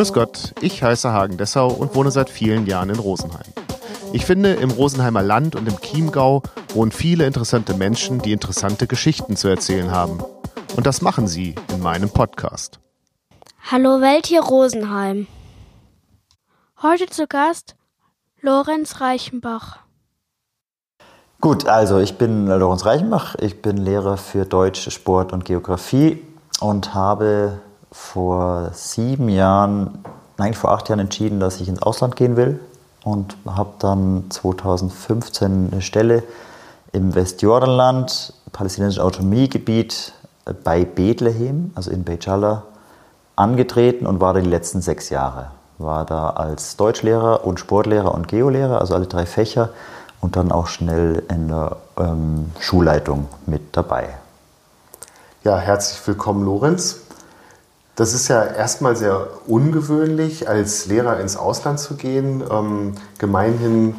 Grüß Gott, ich heiße Hagen Dessau und wohne seit vielen Jahren in Rosenheim. Ich finde, im Rosenheimer Land und im Chiemgau wohnen viele interessante Menschen, die interessante Geschichten zu erzählen haben. Und das machen sie in meinem Podcast. Hallo Welt hier Rosenheim. Heute zu Gast Lorenz Reichenbach. Gut, also ich bin Lorenz Reichenbach, ich bin Lehrer für Deutsch, Sport und Geografie und habe vor sieben Jahren, nein, vor acht Jahren entschieden, dass ich ins Ausland gehen will und habe dann 2015 eine Stelle im Westjordanland, palästinensischen Autonomiegebiet bei Bethlehem, also in Bejala, angetreten und war da die letzten sechs Jahre. War da als Deutschlehrer und Sportlehrer und Geolehrer, also alle drei Fächer und dann auch schnell in der ähm, Schulleitung mit dabei. Ja, herzlich willkommen, Lorenz. Das ist ja erstmal sehr ungewöhnlich, als Lehrer ins Ausland zu gehen. Ähm, gemeinhin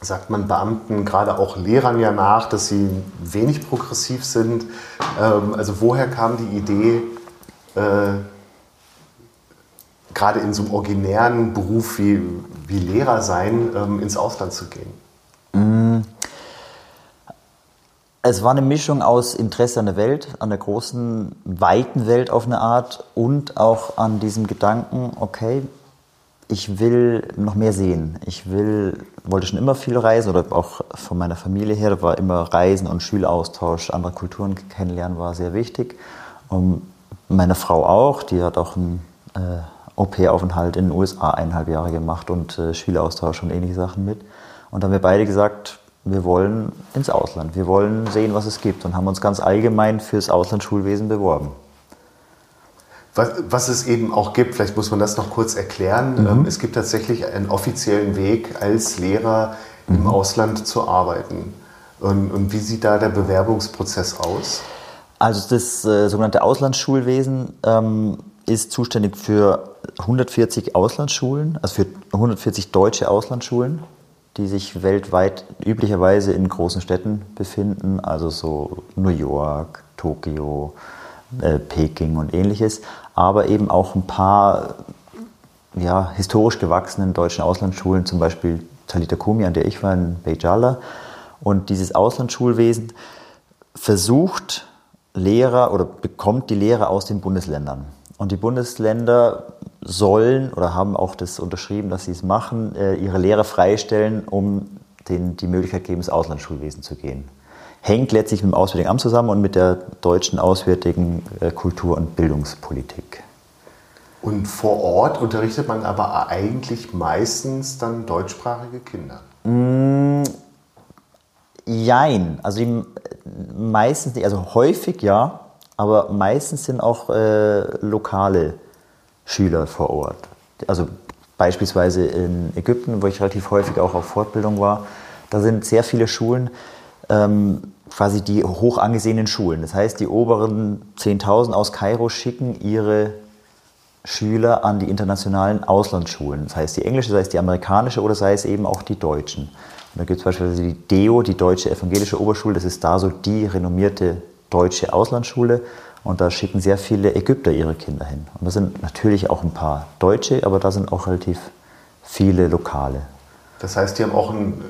sagt man Beamten, gerade auch Lehrern ja nach, dass sie wenig progressiv sind. Ähm, also woher kam die Idee, äh, gerade in so einem originären Beruf wie, wie Lehrer sein, ähm, ins Ausland zu gehen? Mm. Es war eine Mischung aus Interesse an der Welt, an der großen, weiten Welt auf eine Art und auch an diesem Gedanken, okay, ich will noch mehr sehen. Ich will, wollte schon immer viel reisen oder auch von meiner Familie her, da war immer Reisen und Schüleraustausch, andere Kulturen kennenlernen war sehr wichtig. Und meine Frau auch, die hat auch einen äh, OP-Aufenthalt in den USA eineinhalb Jahre gemacht und äh, Schüleraustausch und ähnliche Sachen mit. Und da haben wir beide gesagt, wir wollen ins Ausland, wir wollen sehen, was es gibt und haben uns ganz allgemein fürs Auslandsschulwesen beworben. Was, was, es eben auch gibt, vielleicht muss man das noch kurz erklären. Mhm. Ähm, es gibt tatsächlich einen offiziellen Weg, als Lehrer mhm. im Ausland zu arbeiten. Und, und, wie sieht da der Bewerbungsprozess aus? Also das äh, sogenannte Auslandsschulwesen ähm, ist zuständig für 140 Auslandsschulen, also für 140 deutsche Auslandsschulen die sich weltweit üblicherweise in großen Städten befinden, also so New York, Tokio, äh, Peking und ähnliches, aber eben auch ein paar ja, historisch gewachsenen deutschen Auslandsschulen, zum Beispiel Talita Kumi, an der ich war in Beijala. Und dieses Auslandsschulwesen versucht Lehrer oder bekommt die Lehrer aus den Bundesländern. Und die Bundesländer sollen oder haben auch das unterschrieben, dass sie es machen, äh, ihre Lehrer freistellen, um denen die Möglichkeit geben, ins Auslandsschulwesen zu gehen. Hängt letztlich mit dem Auswärtigen Amt zusammen und mit der deutschen auswärtigen äh, Kultur- und Bildungspolitik. Und vor Ort unterrichtet man aber eigentlich meistens dann deutschsprachige Kinder? Mm, jein. Also meistens nicht, also häufig ja, aber meistens sind auch äh, lokale Schüler vor Ort. Also beispielsweise in Ägypten, wo ich relativ häufig auch auf Fortbildung war, da sind sehr viele Schulen, ähm, quasi die hoch angesehenen Schulen. Das heißt, die oberen 10.000 aus Kairo schicken ihre Schüler an die internationalen Auslandsschulen. Das heißt die englische, sei es die amerikanische oder sei es eben auch die deutschen. Und da gibt es beispielsweise die DEO, die Deutsche Evangelische Oberschule, das ist da so die renommierte deutsche Auslandsschule und da schicken sehr viele Ägypter ihre Kinder hin. Und da sind natürlich auch ein paar Deutsche, aber da sind auch relativ viele Lokale. Das heißt, die haben auch ein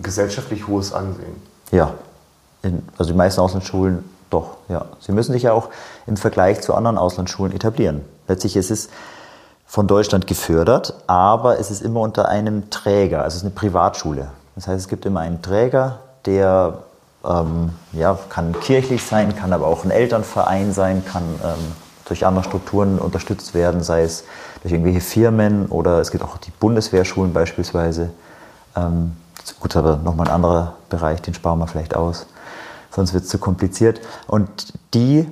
gesellschaftlich hohes Ansehen. Ja, in, also die meisten Auslandsschulen doch, ja. Sie müssen sich ja auch im Vergleich zu anderen Auslandsschulen etablieren. Letztlich ist es von Deutschland gefördert, aber es ist immer unter einem Träger, also es ist eine Privatschule. Das heißt, es gibt immer einen Träger, der ähm, ja, kann kirchlich sein, kann aber auch ein Elternverein sein, kann ähm, durch andere Strukturen unterstützt werden, sei es durch irgendwelche Firmen oder es gibt auch die Bundeswehrschulen beispielsweise. Ähm, gut, aber nochmal ein anderer Bereich, den sparen wir vielleicht aus, sonst wird es zu kompliziert. Und die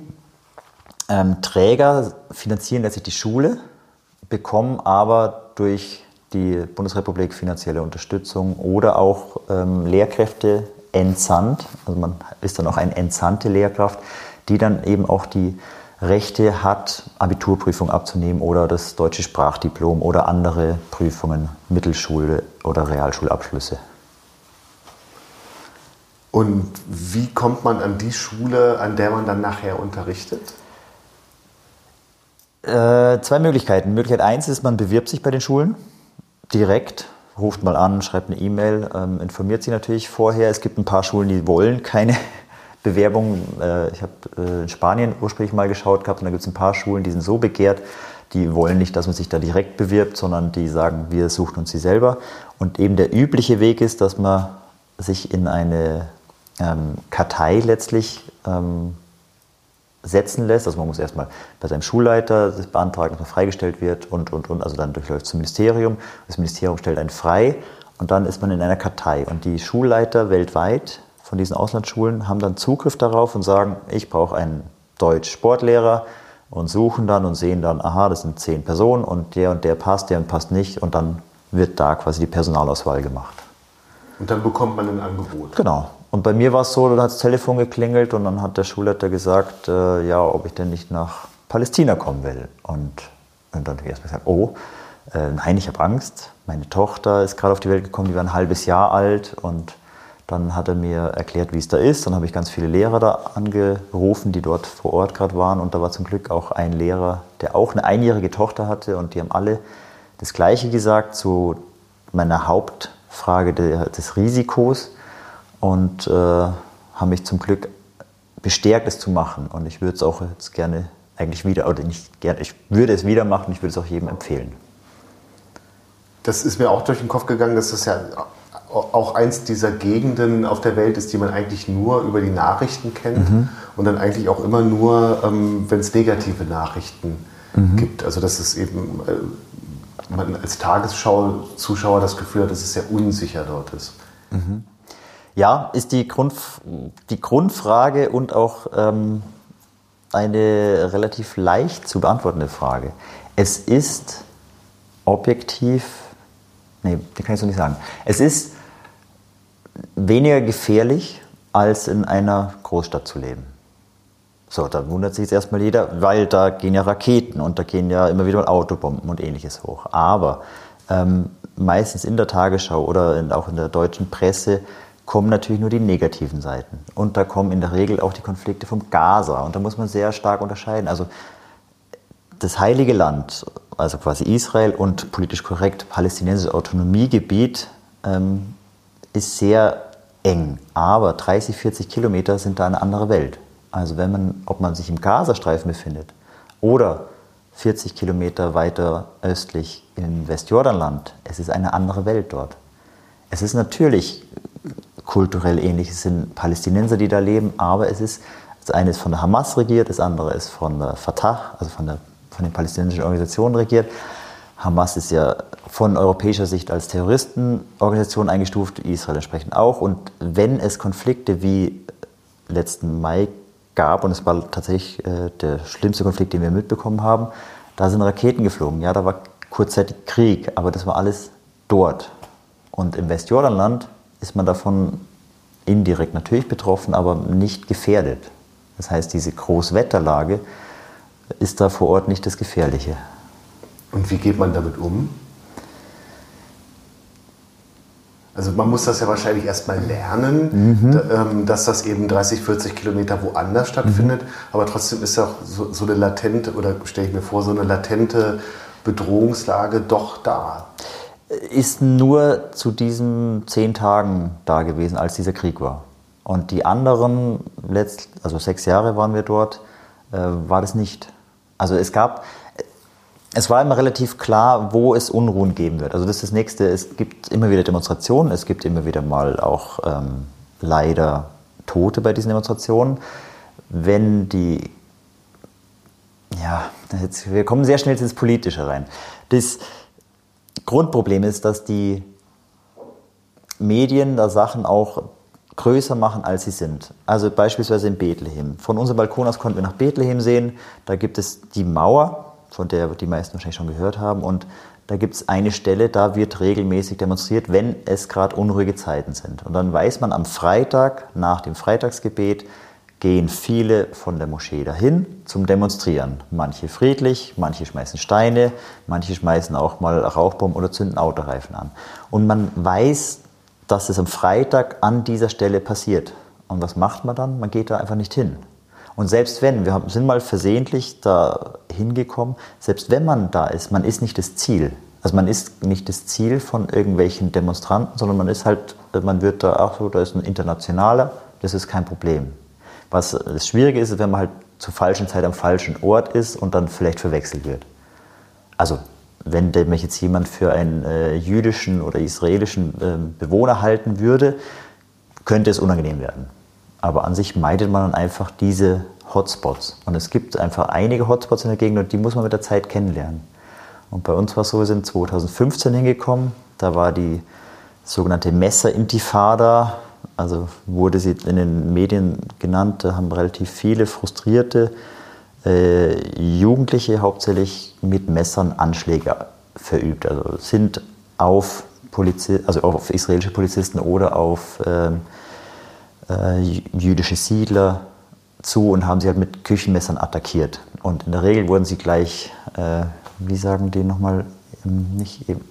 ähm, Träger finanzieren letztlich die Schule, bekommen aber durch die Bundesrepublik finanzielle Unterstützung oder auch ähm, Lehrkräfte entsandt, also man ist dann auch eine entsandte Lehrkraft, die dann eben auch die Rechte hat, Abiturprüfung abzunehmen oder das deutsche Sprachdiplom oder andere Prüfungen, Mittelschule oder Realschulabschlüsse. Und wie kommt man an die Schule, an der man dann nachher unterrichtet? Äh, zwei Möglichkeiten. Möglichkeit eins ist, man bewirbt sich bei den Schulen direkt, ruft mal an, schreibt eine E-Mail, ähm, informiert sie natürlich vorher. Es gibt ein paar Schulen, die wollen keine Bewerbung. Äh, ich habe äh, in Spanien ursprünglich mal geschaut gehabt und da gibt es ein paar Schulen, die sind so begehrt, die wollen nicht, dass man sich da direkt bewirbt, sondern die sagen, wir suchen uns sie selber. Und eben der übliche Weg ist, dass man sich in eine ähm, Kartei letztlich ähm, setzen lässt. Also man muss erstmal bei seinem Schulleiter das beantragen, dass man freigestellt wird und, und, und. Also dann durchläuft es zum Ministerium. Das Ministerium stellt einen frei und dann ist man in einer Kartei. Und die Schulleiter weltweit von diesen Auslandsschulen haben dann Zugriff darauf und sagen, ich brauche einen Deutsch-Sportlehrer und suchen dann und sehen dann, aha, das sind zehn Personen und der und der passt, der und passt nicht und dann wird da quasi die Personalauswahl gemacht. Und dann bekommt man ein Angebot. Genau. Und bei mir war es so, dann hat das Telefon geklingelt und dann hat der Schulleiter gesagt, äh, ja, ob ich denn nicht nach Palästina kommen will. Und, und dann habe ich erstmal gesagt, oh, äh, nein, ich habe Angst. Meine Tochter ist gerade auf die Welt gekommen, die war ein halbes Jahr alt und dann hat er mir erklärt, wie es da ist. Dann habe ich ganz viele Lehrer da angerufen, die dort vor Ort gerade waren. Und da war zum Glück auch ein Lehrer, der auch eine einjährige Tochter hatte. Und die haben alle das Gleiche gesagt zu meiner Hauptfrage des Risikos und äh, haben mich zum Glück bestärkt, es zu machen. Und ich würde es auch jetzt gerne eigentlich wieder, oder nicht gerne, ich würde es wieder machen, ich würde es auch jedem empfehlen. Das ist mir auch durch den Kopf gegangen, dass das ja auch eins dieser Gegenden auf der Welt ist, die man eigentlich nur über die Nachrichten kennt mhm. und dann eigentlich auch immer nur, ähm, wenn es negative Nachrichten mhm. gibt. Also dass es eben äh, man als Tagesschau-Zuschauer das Gefühl hat, dass es sehr unsicher dort ist. Mhm. Ja, ist die, Grund, die Grundfrage und auch ähm, eine relativ leicht zu beantwortende Frage. Es ist objektiv, nee, die kann ich so nicht sagen. Es ist weniger gefährlich, als in einer Großstadt zu leben. So, da wundert sich jetzt erstmal jeder, weil da gehen ja Raketen und da gehen ja immer wieder Autobomben und ähnliches hoch. Aber ähm, meistens in der Tagesschau oder in, auch in der deutschen Presse kommen natürlich nur die negativen Seiten. Und da kommen in der Regel auch die Konflikte vom Gaza. Und da muss man sehr stark unterscheiden. Also das Heilige Land, also quasi Israel und politisch korrekt palästinensisches Autonomiegebiet, ähm, ist sehr eng, aber 30, 40 Kilometer sind da eine andere Welt. Also wenn man, ob man sich im Gazastreifen befindet oder 40 Kilometer weiter östlich im Westjordanland, es ist eine andere Welt dort. Es ist natürlich kulturell ähnlich, es sind Palästinenser, die da leben, aber es ist, das eine ist von der Hamas regiert, das andere ist von der Fatah, also von, der, von den palästinensischen Organisationen regiert. Hamas ist ja von europäischer Sicht als Terroristenorganisation eingestuft, Israel entsprechend auch. Und wenn es Konflikte wie letzten Mai gab, und es war tatsächlich äh, der schlimmste Konflikt, den wir mitbekommen haben, da sind Raketen geflogen. Ja, da war kurzzeitig Krieg, aber das war alles dort. Und im Westjordanland ist man davon indirekt natürlich betroffen, aber nicht gefährdet. Das heißt, diese Großwetterlage ist da vor Ort nicht das Gefährliche. Und wie geht man damit um? Also man muss das ja wahrscheinlich erstmal lernen, mhm. Ähm, dass das eben 30, 40 Kilometer woanders stattfindet. Mhm. Aber trotzdem ist ja so, so eine latente, oder stelle ich mir vor, so eine latente Bedrohungslage doch da. Ist nur zu diesen zehn Tagen da gewesen, als dieser Krieg war. Und die anderen, letzt, also sechs Jahre waren wir dort, äh, war das nicht. Also es gab, es war immer relativ klar, wo es Unruhen geben wird. Also das ist das Nächste. Es gibt immer wieder Demonstrationen, es gibt immer wieder mal auch ähm, leider Tote bei diesen Demonstrationen. Wenn die, ja, jetzt, wir kommen sehr schnell ins Politische rein. Das Grundproblem ist, dass die Medien da Sachen auch größer machen, als sie sind. Also beispielsweise in Bethlehem. Von unserem Balkon aus konnten wir nach Bethlehem sehen. Da gibt es die Mauer, von der die meisten wahrscheinlich schon gehört haben. Und da gibt es eine Stelle, da wird regelmäßig demonstriert, wenn es gerade unruhige Zeiten sind. Und dann weiß man, am Freitag, nach dem Freitagsgebet, gehen viele von der Moschee dahin zum Demonstrieren. Manche friedlich, manche schmeißen Steine, manche schmeißen auch mal Rauchbomben oder zünden Autoreifen an. Und man weiß, dass es am Freitag an dieser Stelle passiert. Und was macht man dann? Man geht da einfach nicht hin. Und selbst wenn, wir sind mal versehentlich da hingekommen, selbst wenn man da ist, man ist nicht das Ziel. Also man ist nicht das Ziel von irgendwelchen Demonstranten, sondern man ist halt, man wird da, ach so, da ist ein Internationaler, das ist kein Problem. Was das Schwierige ist, wenn man halt zur falschen Zeit am falschen Ort ist und dann vielleicht verwechselt wird. Also wenn mich jetzt jemand für einen äh, jüdischen oder israelischen äh, Bewohner halten würde, könnte es unangenehm werden. Aber an sich meidet man dann einfach diese Hotspots. Und es gibt einfach einige Hotspots in der Gegend und die muss man mit der Zeit kennenlernen. Und bei uns war es so, wir sind 2015 hingekommen. Da war die sogenannte Messer-Intifada, also wurde sie in den Medien genannt. Da haben relativ viele frustrierte äh, Jugendliche hauptsächlich mit Messern Anschläge verübt. Also sind auf, Polizi also auf israelische Polizisten oder auf ähm, äh, jüdische Siedler zu und haben sie halt mit Küchenmessern attackiert. Und in der Regel wurden sie gleich, äh, wie sagen die nochmal, nicht eben,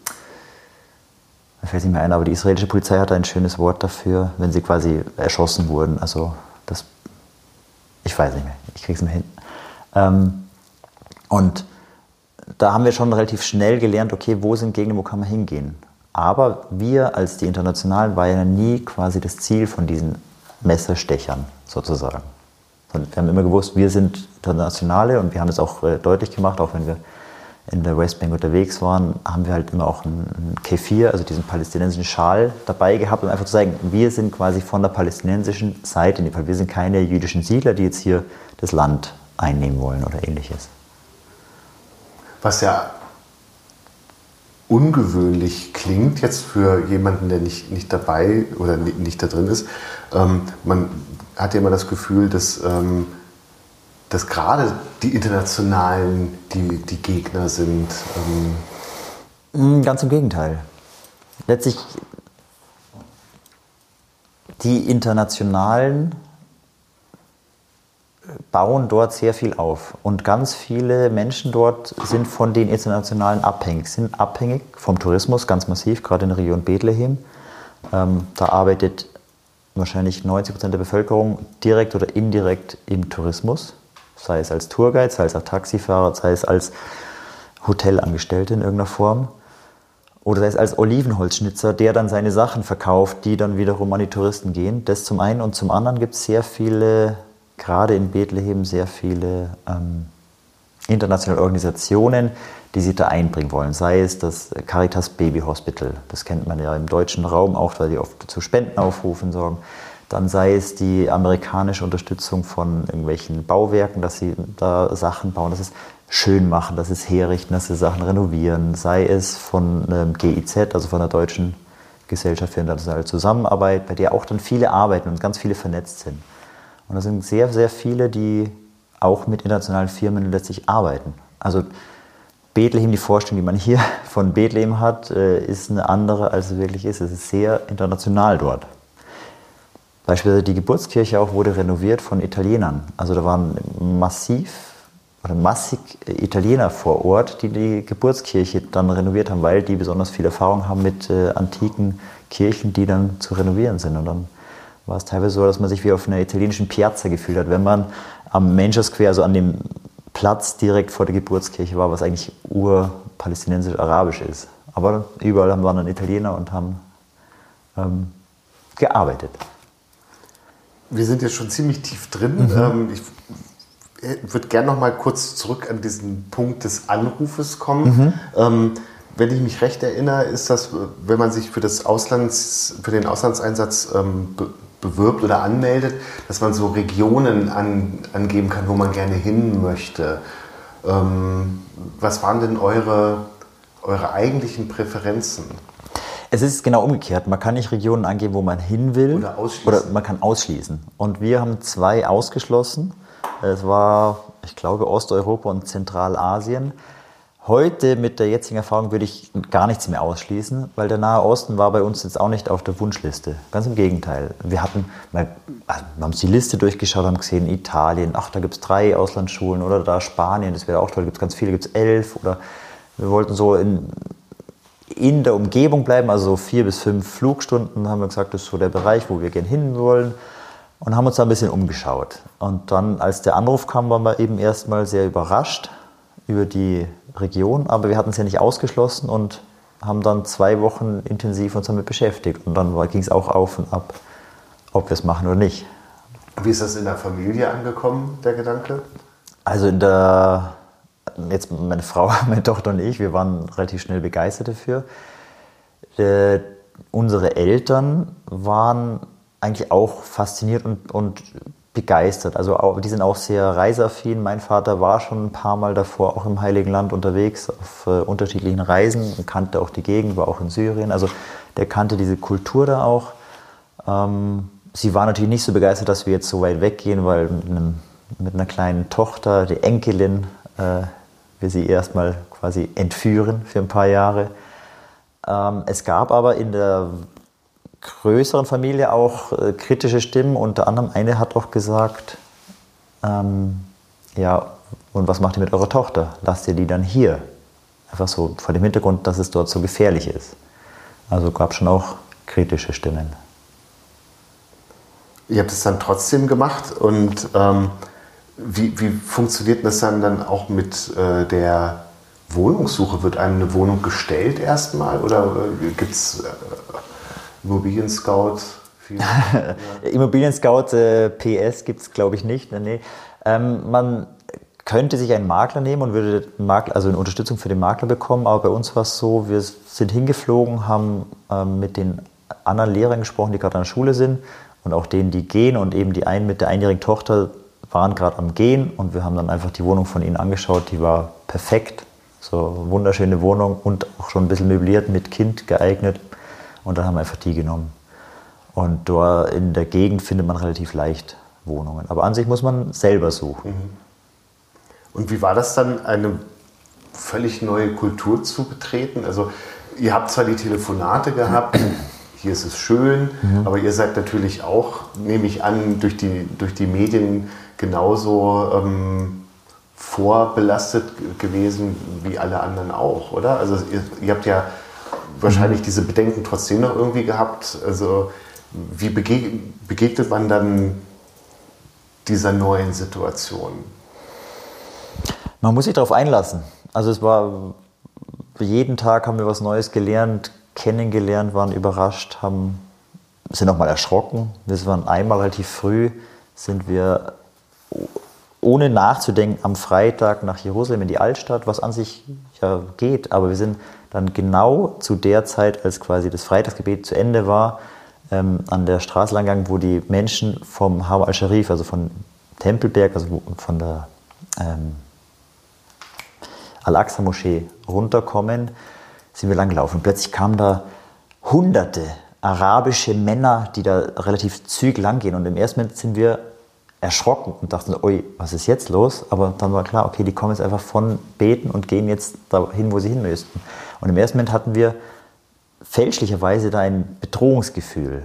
mir fällt nicht mehr ein, aber die israelische Polizei hat ein schönes Wort dafür, wenn sie quasi erschossen wurden. Also das, ich weiß nicht mehr, ich kriege es mehr hin. Ähm, und da haben wir schon relativ schnell gelernt, okay, wo sind Gegner, wo kann man hingehen. Aber wir als die Internationalen waren ja nie quasi das Ziel von diesen Messerstechern sozusagen. Und wir haben immer gewusst, wir sind Internationale und wir haben es auch äh, deutlich gemacht, auch wenn wir in der Westbank unterwegs waren, haben wir halt immer auch einen Kefir, also diesen palästinensischen Schal dabei gehabt, um einfach zu sagen, wir sind quasi von der palästinensischen Seite, in dem Fall, wir sind keine jüdischen Siedler, die jetzt hier das Land einnehmen wollen oder ähnliches. Was ja ungewöhnlich klingt jetzt für jemanden, der nicht, nicht dabei oder nicht, nicht da drin ist. Ähm, man hat ja immer das Gefühl, dass, ähm, dass gerade die Internationalen die, die Gegner sind. Ähm. Ganz im Gegenteil. Letztlich die Internationalen bauen dort sehr viel auf. Und ganz viele Menschen dort sind von den Internationalen abhängig, sind abhängig vom Tourismus ganz massiv, gerade in der Region Bethlehem. Ähm, da arbeitet wahrscheinlich 90 Prozent der Bevölkerung direkt oder indirekt im Tourismus, sei es als Tourguide, sei es als Taxifahrer, sei es als Hotelangestellte in irgendeiner Form. Oder sei es als Olivenholzschnitzer, der dann seine Sachen verkauft, die dann wiederum an die Touristen gehen. Das zum einen. Und zum anderen gibt es sehr viele gerade in Bethlehem sehr viele ähm, internationale Organisationen, die sich da einbringen wollen. Sei es das Caritas Baby Hospital, das kennt man ja im deutschen Raum auch, weil die oft zu Spendenaufrufen sorgen. Dann sei es die amerikanische Unterstützung von irgendwelchen Bauwerken, dass sie da Sachen bauen, dass es schön machen, dass es herrichten, dass sie Sachen renovieren. Sei es von ähm, GIZ, also von der Deutschen Gesellschaft für internationale Zusammenarbeit, bei der auch dann viele arbeiten und ganz viele vernetzt sind. Und da sind sehr, sehr viele, die auch mit internationalen Firmen letztlich arbeiten. Also Bethlehem, die Vorstellung, die man hier von Bethlehem hat, äh, ist eine andere, als es wirklich ist. Es ist sehr international dort. Beispielsweise die Geburtskirche auch wurde renoviert von Italienern. Also da waren massiv oder massig Italiener vor Ort, die die Geburtskirche dann renoviert haben, weil die besonders viel Erfahrung haben mit äh, antiken Kirchen, die dann zu renovieren sind. Und dann war es teilweise so, dass man sich wie auf einer italienischen Piazza gefühlt hat, wenn man am Manchester Square, also an dem Platz direkt vor der Geburtskirche war, was eigentlich urpalästinensisch-arabisch ist. Aber überall waren dann Italiener und haben ähm, gearbeitet. Wir sind jetzt schon ziemlich tief drin. Mhm. Ähm, ich würde gerne noch mal kurz zurück an diesen Punkt des Anrufes kommen. Mhm. Ähm, wenn ich mich recht erinnere, ist das, wenn man sich für, das Auslands, für den Auslandseinsatz ähm, bewirbt oder anmeldet, dass man so Regionen an, angeben kann, wo man gerne hin möchte. Was waren denn eure, eure eigentlichen Präferenzen? Es ist genau umgekehrt. Man kann nicht Regionen angeben, wo man hin will. Oder ausschließen. Oder man kann ausschließen. Und wir haben zwei ausgeschlossen. Es war, ich glaube, Osteuropa und Zentralasien. Heute mit der jetzigen Erfahrung würde ich gar nichts mehr ausschließen, weil der Nahe Osten war bei uns jetzt auch nicht auf der Wunschliste. Ganz im Gegenteil. Wir hatten, wir haben uns die Liste durchgeschaut, haben gesehen, Italien, ach, da gibt es drei Auslandsschulen oder da Spanien, das wäre auch toll, da gibt es ganz viele, gibt es elf oder wir wollten so in, in der Umgebung bleiben, also so vier bis fünf Flugstunden haben wir gesagt, das ist so der Bereich, wo wir gerne hin wollen. und haben uns da ein bisschen umgeschaut. Und dann, als der Anruf kam, waren wir eben erstmal sehr überrascht über die Region, aber wir hatten es ja nicht ausgeschlossen und haben dann zwei Wochen intensiv uns damit beschäftigt. Und dann ging es auch auf und ab, ob wir es machen oder nicht. Wie ist das in der Familie angekommen, der Gedanke? Also in der, jetzt meine Frau, meine Tochter und ich, wir waren relativ schnell begeistert dafür. Äh, unsere Eltern waren eigentlich auch fasziniert und, und begeistert. Also auch, die sind auch sehr reiseaffin. Mein Vater war schon ein paar Mal davor auch im Heiligen Land unterwegs auf äh, unterschiedlichen Reisen und kannte auch die Gegend, war auch in Syrien. Also der kannte diese Kultur da auch. Ähm, sie war natürlich nicht so begeistert, dass wir jetzt so weit weggehen, weil mit, einem, mit einer kleinen Tochter, die Enkelin, wir sie erstmal quasi entführen für ein paar Jahre. Ähm, es gab aber in der größeren Familie auch äh, kritische Stimmen. Unter anderem eine hat auch gesagt, ähm, ja, und was macht ihr mit eurer Tochter? Lasst ihr die dann hier? Einfach so vor dem Hintergrund, dass es dort so gefährlich ist. Also gab es schon auch kritische Stimmen. Ihr habt es dann trotzdem gemacht und ähm, wie, wie funktioniert das dann, dann auch mit äh, der Wohnungssuche? Wird einem eine Wohnung gestellt erstmal oder äh, gibt es äh, Immobilien Scout? Immobilien Scout äh, PS gibt es, glaube ich, nicht. Nee. Ähm, man könnte sich einen Makler nehmen und würde Makler, also eine Unterstützung für den Makler bekommen, aber bei uns war es so, wir sind hingeflogen, haben ähm, mit den anderen Lehrern gesprochen, die gerade an der Schule sind und auch denen, die gehen und eben die einen mit der einjährigen Tochter waren gerade am Gehen und wir haben dann einfach die Wohnung von ihnen angeschaut, die war perfekt, so wunderschöne Wohnung und auch schon ein bisschen möbliert mit Kind geeignet und dann haben wir einfach die genommen. Und dort in der Gegend findet man relativ leicht Wohnungen. Aber an sich muss man selber suchen. Mhm. Und wie war das dann, eine völlig neue Kultur zu betreten? Also ihr habt zwar die Telefonate gehabt, hier ist es schön, mhm. aber ihr seid natürlich auch, nehme ich an, durch die, durch die Medien genauso ähm, vorbelastet gewesen wie alle anderen auch, oder? Also ihr, ihr habt ja wahrscheinlich diese Bedenken trotzdem noch irgendwie gehabt. Also wie begegnet man dann dieser neuen Situation? Man muss sich darauf einlassen. Also es war, jeden Tag haben wir was Neues gelernt, kennengelernt, waren überrascht, haben, sind auch mal erschrocken. Wir waren einmal relativ früh, sind wir ohne nachzudenken am Freitag nach Jerusalem in die Altstadt, was an sich ja geht, aber wir sind dann genau zu der Zeit, als quasi das Freitagsgebet zu Ende war, ähm, an der Straße lang gegangen, wo die Menschen vom Haram al-Sharif, also von Tempelberg, also von der ähm, Al-Aqsa-Moschee runterkommen, sind wir langgelaufen. Plötzlich kamen da hunderte arabische Männer, die da relativ zügig langgehen. Und im ersten Moment sind wir erschrocken und dachten, ui, was ist jetzt los? Aber dann war klar, okay, die kommen jetzt einfach von Beten und gehen jetzt dahin, wo sie hin müssten. Und im ersten Moment hatten wir fälschlicherweise da ein Bedrohungsgefühl.